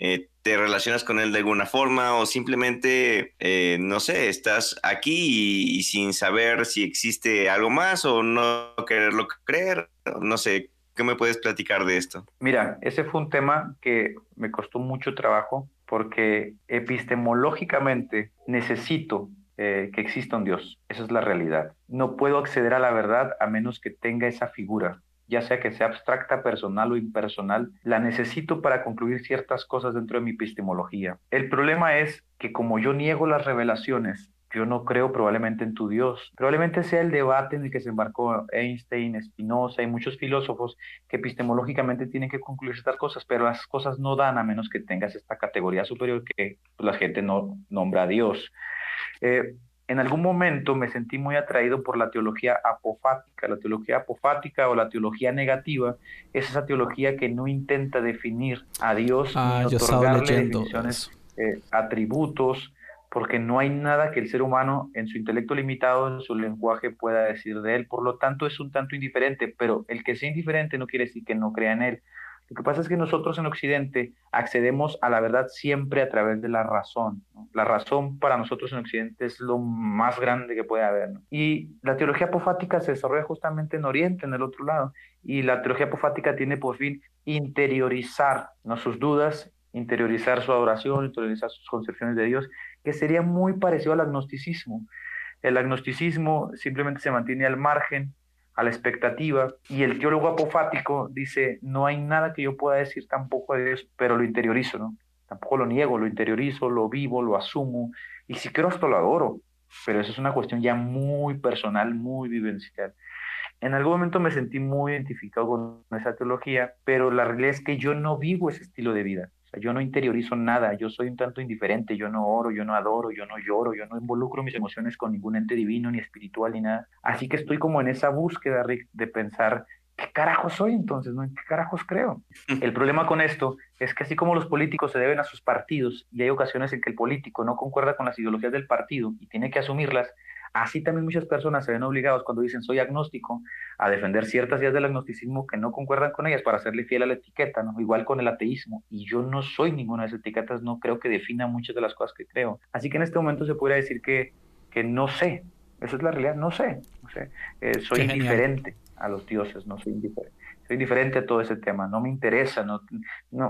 Eh, te relacionas con él de alguna forma o simplemente, eh, no sé, estás aquí y, sin saber si existe algo más o no quererlo creer, no sé, ¿qué me puedes platicar de esto? Mira, ese fue un tema que me costó mucho trabajo porque epistemológicamente necesito eh, que exista un Dios. Esa es la realidad. No puedo acceder a la verdad a menos que tenga esa figura ya sea que sea abstracta, personal o impersonal, la necesito para concluir ciertas cosas dentro de mi epistemología. El problema es que como yo niego las revelaciones, yo no creo probablemente en tu Dios. Probablemente sea el debate en el que se embarcó Einstein, Spinoza y muchos filósofos que epistemológicamente tienen que concluir estas cosas, pero las cosas no dan a menos que tengas esta categoría superior que la gente no nombra a Dios. Eh, en algún momento me sentí muy atraído por la teología apofática. La teología apofática o la teología negativa es esa teología que no intenta definir a Dios ah, ni otorgarle definiciones, eh, atributos, porque no hay nada que el ser humano en su intelecto limitado, en su lenguaje pueda decir de él. Por lo tanto, es un tanto indiferente, pero el que sea indiferente no quiere decir que no crea en él. Lo que pasa es que nosotros en Occidente accedemos a la verdad siempre a través de la razón. La razón para nosotros en Occidente es lo más grande que puede haber. Y la teología apofática se desarrolla justamente en Oriente, en el otro lado. Y la teología apofática tiene por fin interiorizar ¿no? sus dudas, interiorizar su adoración, interiorizar sus concepciones de Dios, que sería muy parecido al agnosticismo. El agnosticismo simplemente se mantiene al margen a la expectativa. Y el teólogo apofático dice, no hay nada que yo pueda decir tampoco de Dios, pero lo interiorizo, ¿no? Tampoco lo niego, lo interiorizo, lo vivo, lo asumo, y si quiero hasta lo adoro, pero eso es una cuestión ya muy personal, muy vivencial. En algún momento me sentí muy identificado con esa teología, pero la realidad es que yo no vivo ese estilo de vida yo no interiorizo nada, yo soy un tanto indiferente, yo no oro, yo no adoro, yo no lloro, yo no involucro mis emociones con ningún ente divino, ni espiritual, ni nada. Así que estoy como en esa búsqueda, Rick, de pensar, ¿qué carajos soy entonces? ¿no? ¿En qué carajos creo? El problema con esto es que así como los políticos se deben a sus partidos, y hay ocasiones en que el político no concuerda con las ideologías del partido y tiene que asumirlas, Así también muchas personas se ven obligados cuando dicen soy agnóstico a defender ciertas ideas del agnosticismo que no concuerdan con ellas para serle fiel a la etiqueta, ¿no? igual con el ateísmo. Y yo no soy ninguna de esas etiquetas, no creo que defina muchas de las cosas que creo. Así que en este momento se podría decir que, que no sé, esa es la realidad, no sé, no sé. Eh, soy indiferente a los dioses, no soy indiferente. Soy indiferente a todo ese tema, no me interesa, no, no,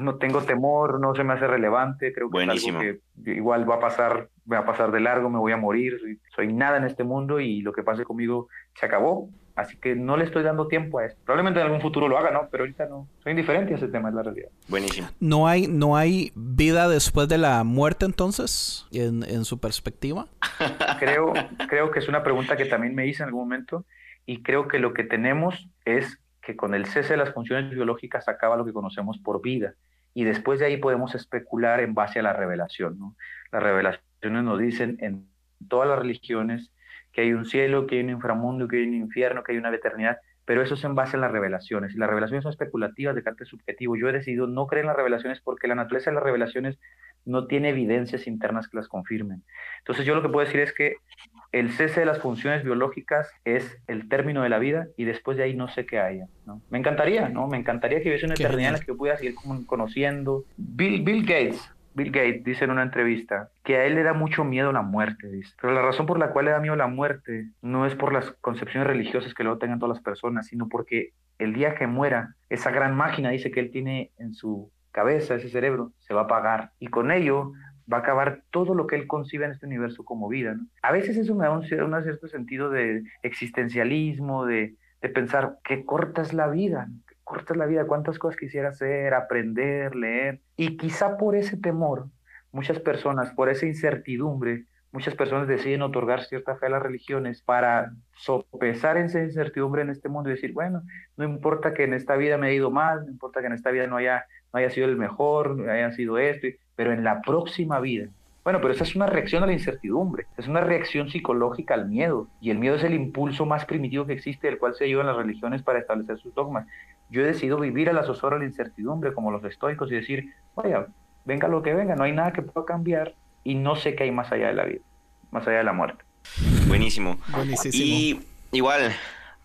no tengo temor, no se me hace relevante, creo que es algo que igual va a pasar, va a pasar de largo, me voy a morir, soy, nada en este mundo y lo que pase conmigo se acabó, así que no le estoy dando tiempo a esto. Probablemente en algún futuro lo haga, ¿no? Pero ahorita no, soy indiferente a ese tema, es la realidad. Buenísimo. ¿No hay, no hay vida después de la muerte entonces, en, en su perspectiva? Creo, creo que es una pregunta que también me hice en algún momento y creo que lo que tenemos es que con el cese de las funciones biológicas acaba lo que conocemos por vida. Y después de ahí podemos especular en base a la revelación. ¿no? Las revelaciones nos dicen en todas las religiones que hay un cielo, que hay un inframundo, que hay un infierno, que hay una eternidad, pero eso es en base a las revelaciones. Y las revelaciones son especulativas de carácter subjetivo. Yo he decidido no creer en las revelaciones porque la naturaleza de las revelaciones no tiene evidencias internas que las confirmen. Entonces yo lo que puedo decir es que el cese de las funciones biológicas es el término de la vida y después de ahí no sé qué haya. ¿no? Me encantaría, ¿no? Me encantaría que hubiese una eternidad en la que yo pudiera seguir conociendo. Bill, Bill Gates, Bill Gates dice en una entrevista que a él le da mucho miedo la muerte, dice. Pero la razón por la cual le da miedo la muerte no es por las concepciones religiosas que luego tengan todas las personas, sino porque el día que muera, esa gran máquina, dice que él tiene en su cabeza, ese cerebro, se va a apagar. Y con ello va a acabar todo lo que él concibe en este universo como vida. A veces eso me da un, cierto sentido de existencialismo, de, pensar qué corta es la vida, qué corta es la vida, cuántas cosas quisiera hacer, aprender, leer. Y quizá por ese temor, muchas personas, por esa incertidumbre, muchas personas deciden otorgar cierta fe a las religiones para sopesar esa incertidumbre en este mundo y decir, bueno, no importa que en esta vida me haya ido mal, no importa que en esta vida no haya, no haya sido el mejor, no haya sido esto, pero en la próxima vida. Bueno, pero esa es una reacción a la incertidumbre, es una reacción psicológica al miedo, y el miedo es el impulso más primitivo que existe, del cual se ayudan las religiones para establecer sus dogmas. Yo he decidido vivir a la zozobra de la incertidumbre, como los estoicos, y decir, vaya, venga lo que venga, no hay nada que pueda cambiar, y no sé qué hay más allá de la vida, más allá de la muerte. Buenísimo. Y igual,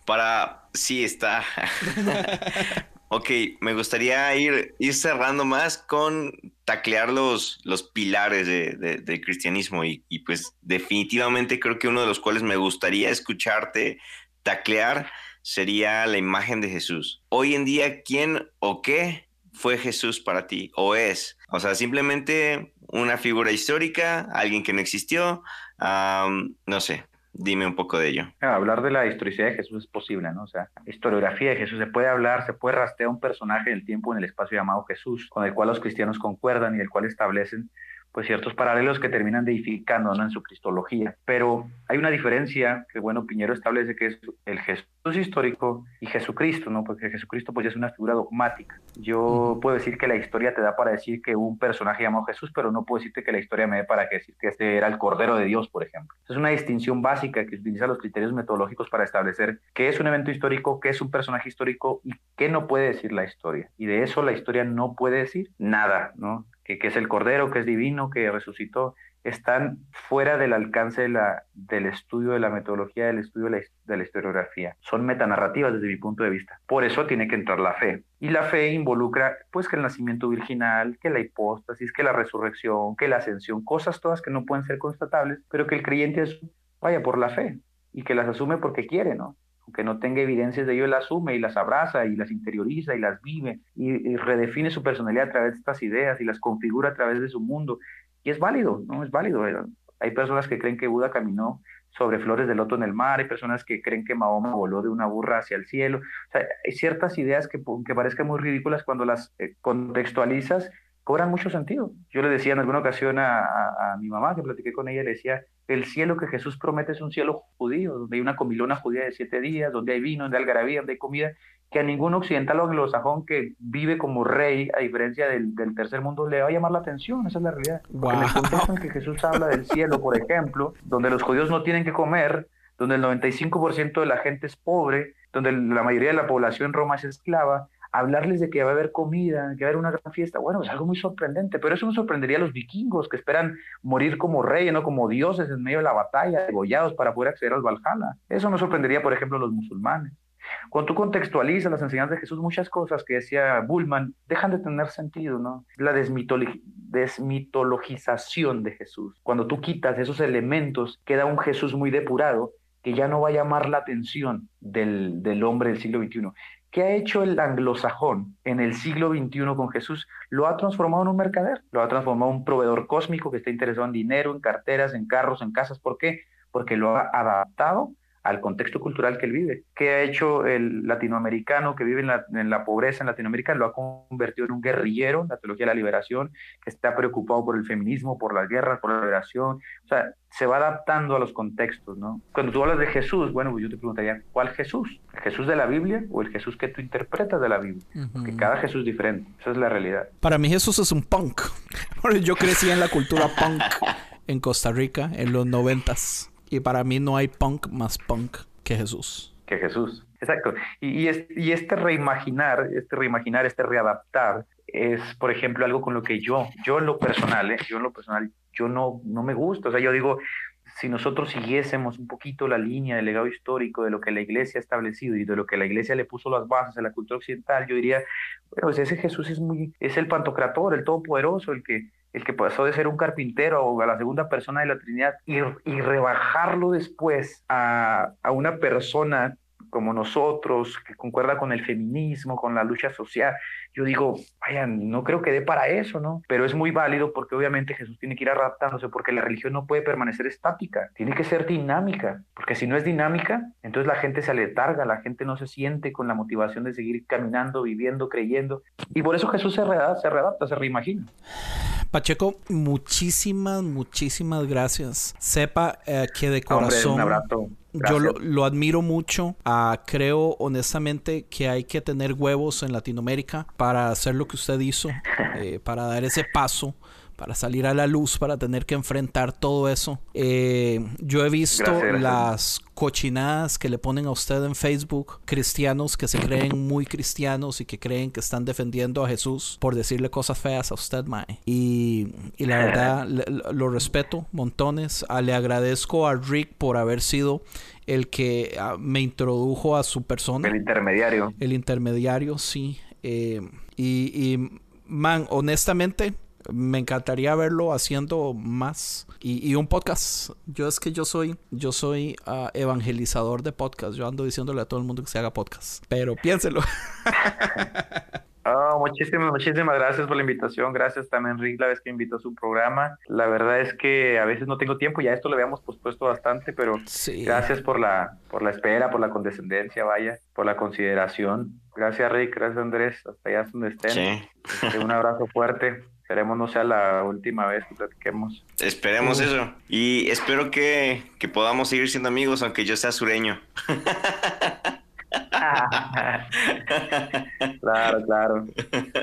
para, sí está. Ok, me gustaría ir, ir cerrando más con taclear los, los pilares del de, cristianismo y, y, pues definitivamente creo que uno de los cuales me gustaría escucharte taclear sería la imagen de Jesús. Hoy en día, ¿quién o qué fue Jesús para ti o es? O sea, simplemente una figura histórica, alguien que no existió, no sé, Dime un poco de ello. Hablar de la historicidad de Jesús es posible, ¿no? O sea, historiografía de Jesús, se puede hablar, se puede rastrear un personaje en el tiempo, en el espacio llamado Jesús, con el cual los cristianos concuerdan y el cual establecen pues ciertos paralelos que terminan deificando en su cristología. Pero hay una diferencia que, bueno, Piñero establece que es el Jesús histórico y Jesucristo, ¿no? Porque Jesucristo pues ya es una figura dogmática. Yo puedo decir que la historia te da para decir que un personaje llamado Jesús, pero no puedo decirte que la historia me dé para decir que este era el Cordero de Dios, por ejemplo. Es una distinción básica que utiliza los criterios metodológicos para establecer qué es un evento histórico, qué es un personaje histórico y qué no puede decir la historia. Y de eso la historia no puede decir nada, ¿no? Que, es el Cordero, que es divino, que resucitó, están fuera del alcance de la, del estudio de la metodología, del estudio de la, historiografía. Son metanarrativas desde mi punto de vista. Por eso tiene que entrar la fe. Y la fe involucra, pues, que el nacimiento virginal, que la hipóstasis, que la resurrección, que la ascensión, cosas todas que no pueden ser constatables, pero que el creyente vaya por la fe y que las asume porque quiere, ¿no? Aunque no tenga evidencias de ello, él asume y las abraza y las interioriza y las vive y, redefine su personalidad a través de estas ideas y las configura a través de su mundo. Y es válido, ¿no? Es válido. Eh, hay personas que creen que Buda caminó sobre flores de loto en el mar, hay personas que creen que Mahoma voló de una burra hacia el cielo. O sea, hay ciertas ideas que, que parezcan muy ridículas cuando las eh, contextualizas cobran mucho sentido. Yo le decía en alguna ocasión a, a, mi mamá, que platiqué con ella, le decía, el cielo que Jesús promete es un cielo judío, donde hay una comilona judía de siete días, donde hay vino, donde hay algarabía, donde hay comida, que a ningún occidental o anglosajón que vive como rey, a diferencia del, del, tercer mundo, le va a llamar la atención, esa es la realidad. Porque en el contexto en que Jesús habla del cielo, por ejemplo, donde los judíos no tienen que comer, donde el 95% de la gente es pobre, donde la mayoría de la población en Roma es esclava, hablarles de que va a haber comida, que va a haber una gran fiesta, bueno, es algo muy sorprendente, pero eso no sorprendería a los vikingos que esperan morir como reyes, ¿no? como dioses en medio de la batalla, degollados para poder acceder al Valhalla. Eso no sorprendería, por ejemplo, a los musulmanes. Cuando tú contextualizas las enseñanzas de Jesús, muchas cosas que decía Bullman dejan de tener sentido, ¿no? La desmitologización de Jesús. Cuando tú quitas esos elementos, queda un Jesús muy depurado que ya no va a llamar la atención del, del hombre del siglo XXI. ¿Qué ha hecho el anglosajón en el siglo XXI con Jesús? Lo ha transformado en un mercader, lo ha transformado en un proveedor cósmico que está interesado en dinero, en carteras, en carros, en casas. ¿Por qué? Porque lo ha adaptado al contexto cultural que él vive. ¿Qué ha hecho el latinoamericano que vive en la, pobreza en Latinoamérica? Lo ha convertido en un guerrillero, la teología de la liberación, que está preocupado por el feminismo, por las guerras, por la liberación. O sea, se va adaptando a los contextos, ¿no? Cuando tú hablas de Jesús, bueno, pues yo te preguntaría, ¿cuál Jesús? ¿El Jesús de la Biblia o el Jesús que tú interpretas de la Biblia? Porque cada Jesús es diferente. Esa es la realidad. Para mí Jesús es un punk. Yo crecí en la cultura punk en Costa Rica en los noventas. Y para mí no hay punk más punk que Jesús. Que Jesús. Exacto. Y, este reimaginar, este reimaginar, este readaptar, es, por ejemplo, algo con lo que yo, yo en lo personal, ¿eh? yo en lo personal, yo no, no me gusta. O sea, yo digo, si nosotros siguiésemos un poquito la línea del legado histórico de lo que la iglesia ha establecido y de lo que la iglesia le puso las bases a la cultura occidental, yo diría, bueno, pues ese Jesús es muy, es el pantocrator, el todopoderoso, el que, el que pasó de ser un carpintero a la segunda persona de la Trinidad y, y rebajarlo después a, a, una persona como nosotros, que concuerda con el feminismo, con la lucha social. Yo digo, vaya, no creo que dé para eso, ¿no? Pero es muy válido porque obviamente Jesús tiene que ir adaptándose, porque la religión no puede permanecer estática, tiene que ser dinámica, porque si no es dinámica, entonces la gente se aletarga, la gente no se siente con la motivación de seguir caminando, viviendo, creyendo. Y por eso Jesús se readapta, se, readapta, se reimagina. Pacheco, muchísimas, muchísimas gracias. Sepa eh, que de corazón... Yo lo, admiro mucho. Ah, creo honestamente que hay que tener huevos en Latinoamérica para hacer lo que usted hizo, eh, para dar ese paso para salir a la luz, para tener que enfrentar todo eso. Eh, yo he visto las cochinadas que le ponen a usted en Facebook, cristianos que se creen muy cristianos y que creen que están defendiendo a Jesús por decirle cosas feas a usted, Mae. Y, la verdad, lo respeto montones. Ah, le agradezco a Rick por haber sido el que ah, me introdujo a su persona. El intermediario. El intermediario, sí. Eh, y, y, man, honestamente, me encantaría verlo haciendo más y, un podcast. Yo es que yo soy, yo soy ah, evangelizador de podcast. Yo ando diciéndole a todo el mundo que se haga podcast. Pero piénselo. Oh, muchísimas, muchísimas gracias por la invitación. Gracias también, Rick, la vez que invitó a su programa. La verdad es que a veces no tengo tiempo, ya esto lo habíamos pospuesto bastante, pero gracias por la, por la espera, por la condescendencia, vaya, por la consideración. Gracias, Rick, gracias, Andrés, hasta allá donde estén. Este, un abrazo fuerte. Esperemos no sea la última vez que platiquemos. Esperemos eso. Y espero que, que podamos seguir siendo amigos, aunque yo sea sureño. claro, claro.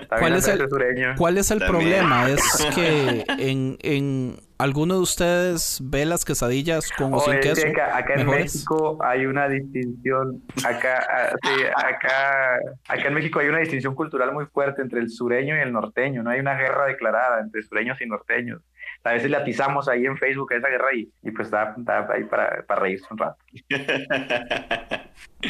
¿Cuál es, el, ¿Cuál es, el, problema? Es que en, en ¿Alguno de ustedes ve las quesadillas con o sin queso? acá, en México hay una distinción, acá, ah, sí, acá, acá en México hay una distinción cultural muy fuerte entre el sureño y el norteño, no hay una guerra declarada entre sureños y norteños. A veces le atizamos ahí en Facebook a esa guerra y, y pues está, ahí para, para, reírse un rato.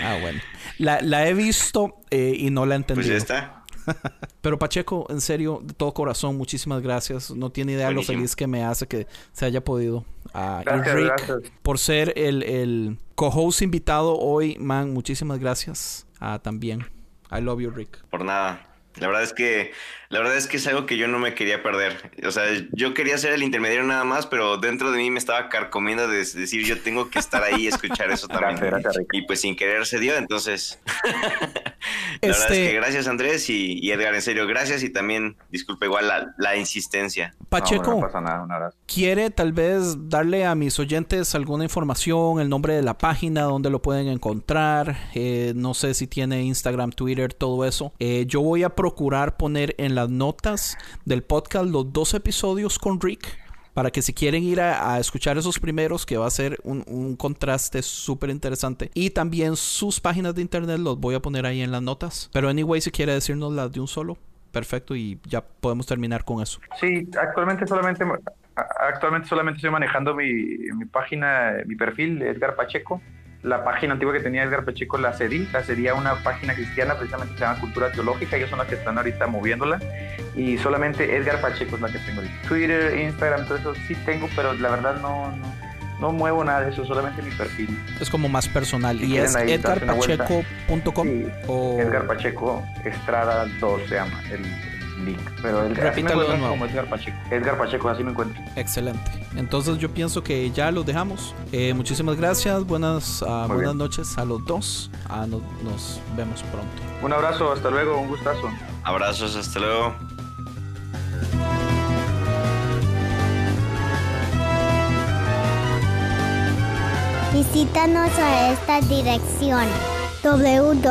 ah, bueno. La, la he visto eh, y no la he entendido. Pues ya está. Pero Pacheco, en serio, de todo corazón, muchísimas gracias. No tiene idea lo feliz que me hace que se haya podido. Uh, Rick, por ser el, el co-host invitado hoy, man, muchísimas gracias. Uh, también. I love you, Rick. Por nada. La verdad es que la verdad es que es algo que yo no me quería perder. O sea, yo quería ser el intermediario nada más, pero dentro de mí me estaba carcomiendo de decir, yo tengo que estar ahí y escuchar eso también. y pues sin querer se dio, entonces. la verdad es este que gracias Andrés y, Edgar, en serio, gracias y también disculpa igual la, insistencia. Pacheco, no, pasa nada, ¿quiere tal vez darle a mis oyentes alguna información, el nombre de la página, donde lo pueden encontrar? Eh, no sé si tiene Instagram, Twitter, todo eso. Eh, yo voy a procurar poner en la notas del podcast los dos episodios con Rick para que si quieren ir a, escuchar esos primeros, que va a ser un, contraste súper interesante. Y también sus páginas de internet los voy a poner ahí en las notas. Pero anyway, si quiere decirnos las de un solo, perfecto y ya podemos terminar con eso. Sí, actualmente solamente actualmente solamente estoy manejando mi, mi página, mi perfil, Edgar Pacheco la página antigua que tenía Edgar Pacheco la cedí, la sería una página cristiana precisamente que se llama Cultura Teológica, ellos son las que están ahorita moviéndola y solamente Edgar Pacheco es la que tengo ahorita. Twitter, Instagram, todo eso sí tengo, pero la verdad no, no, muevo nada de eso, solamente mi perfil. Es como más personal y es edgarpacheco.com o Edgar Pacheco Estrada 2 se llama el link. Pero el, Repítalo de nuevo. Como Edgar Pacheco. Edgar Pacheco, así me encuentro. Excelente. Entonces yo pienso que ya los dejamos. Eh, muchísimas gracias. Buenas, uh, buenas noches a los dos. Uh, no, nos vemos pronto. Un abrazo, hasta luego, un gustazo. Abrazos, hasta luego. Visítanos a esta dirección www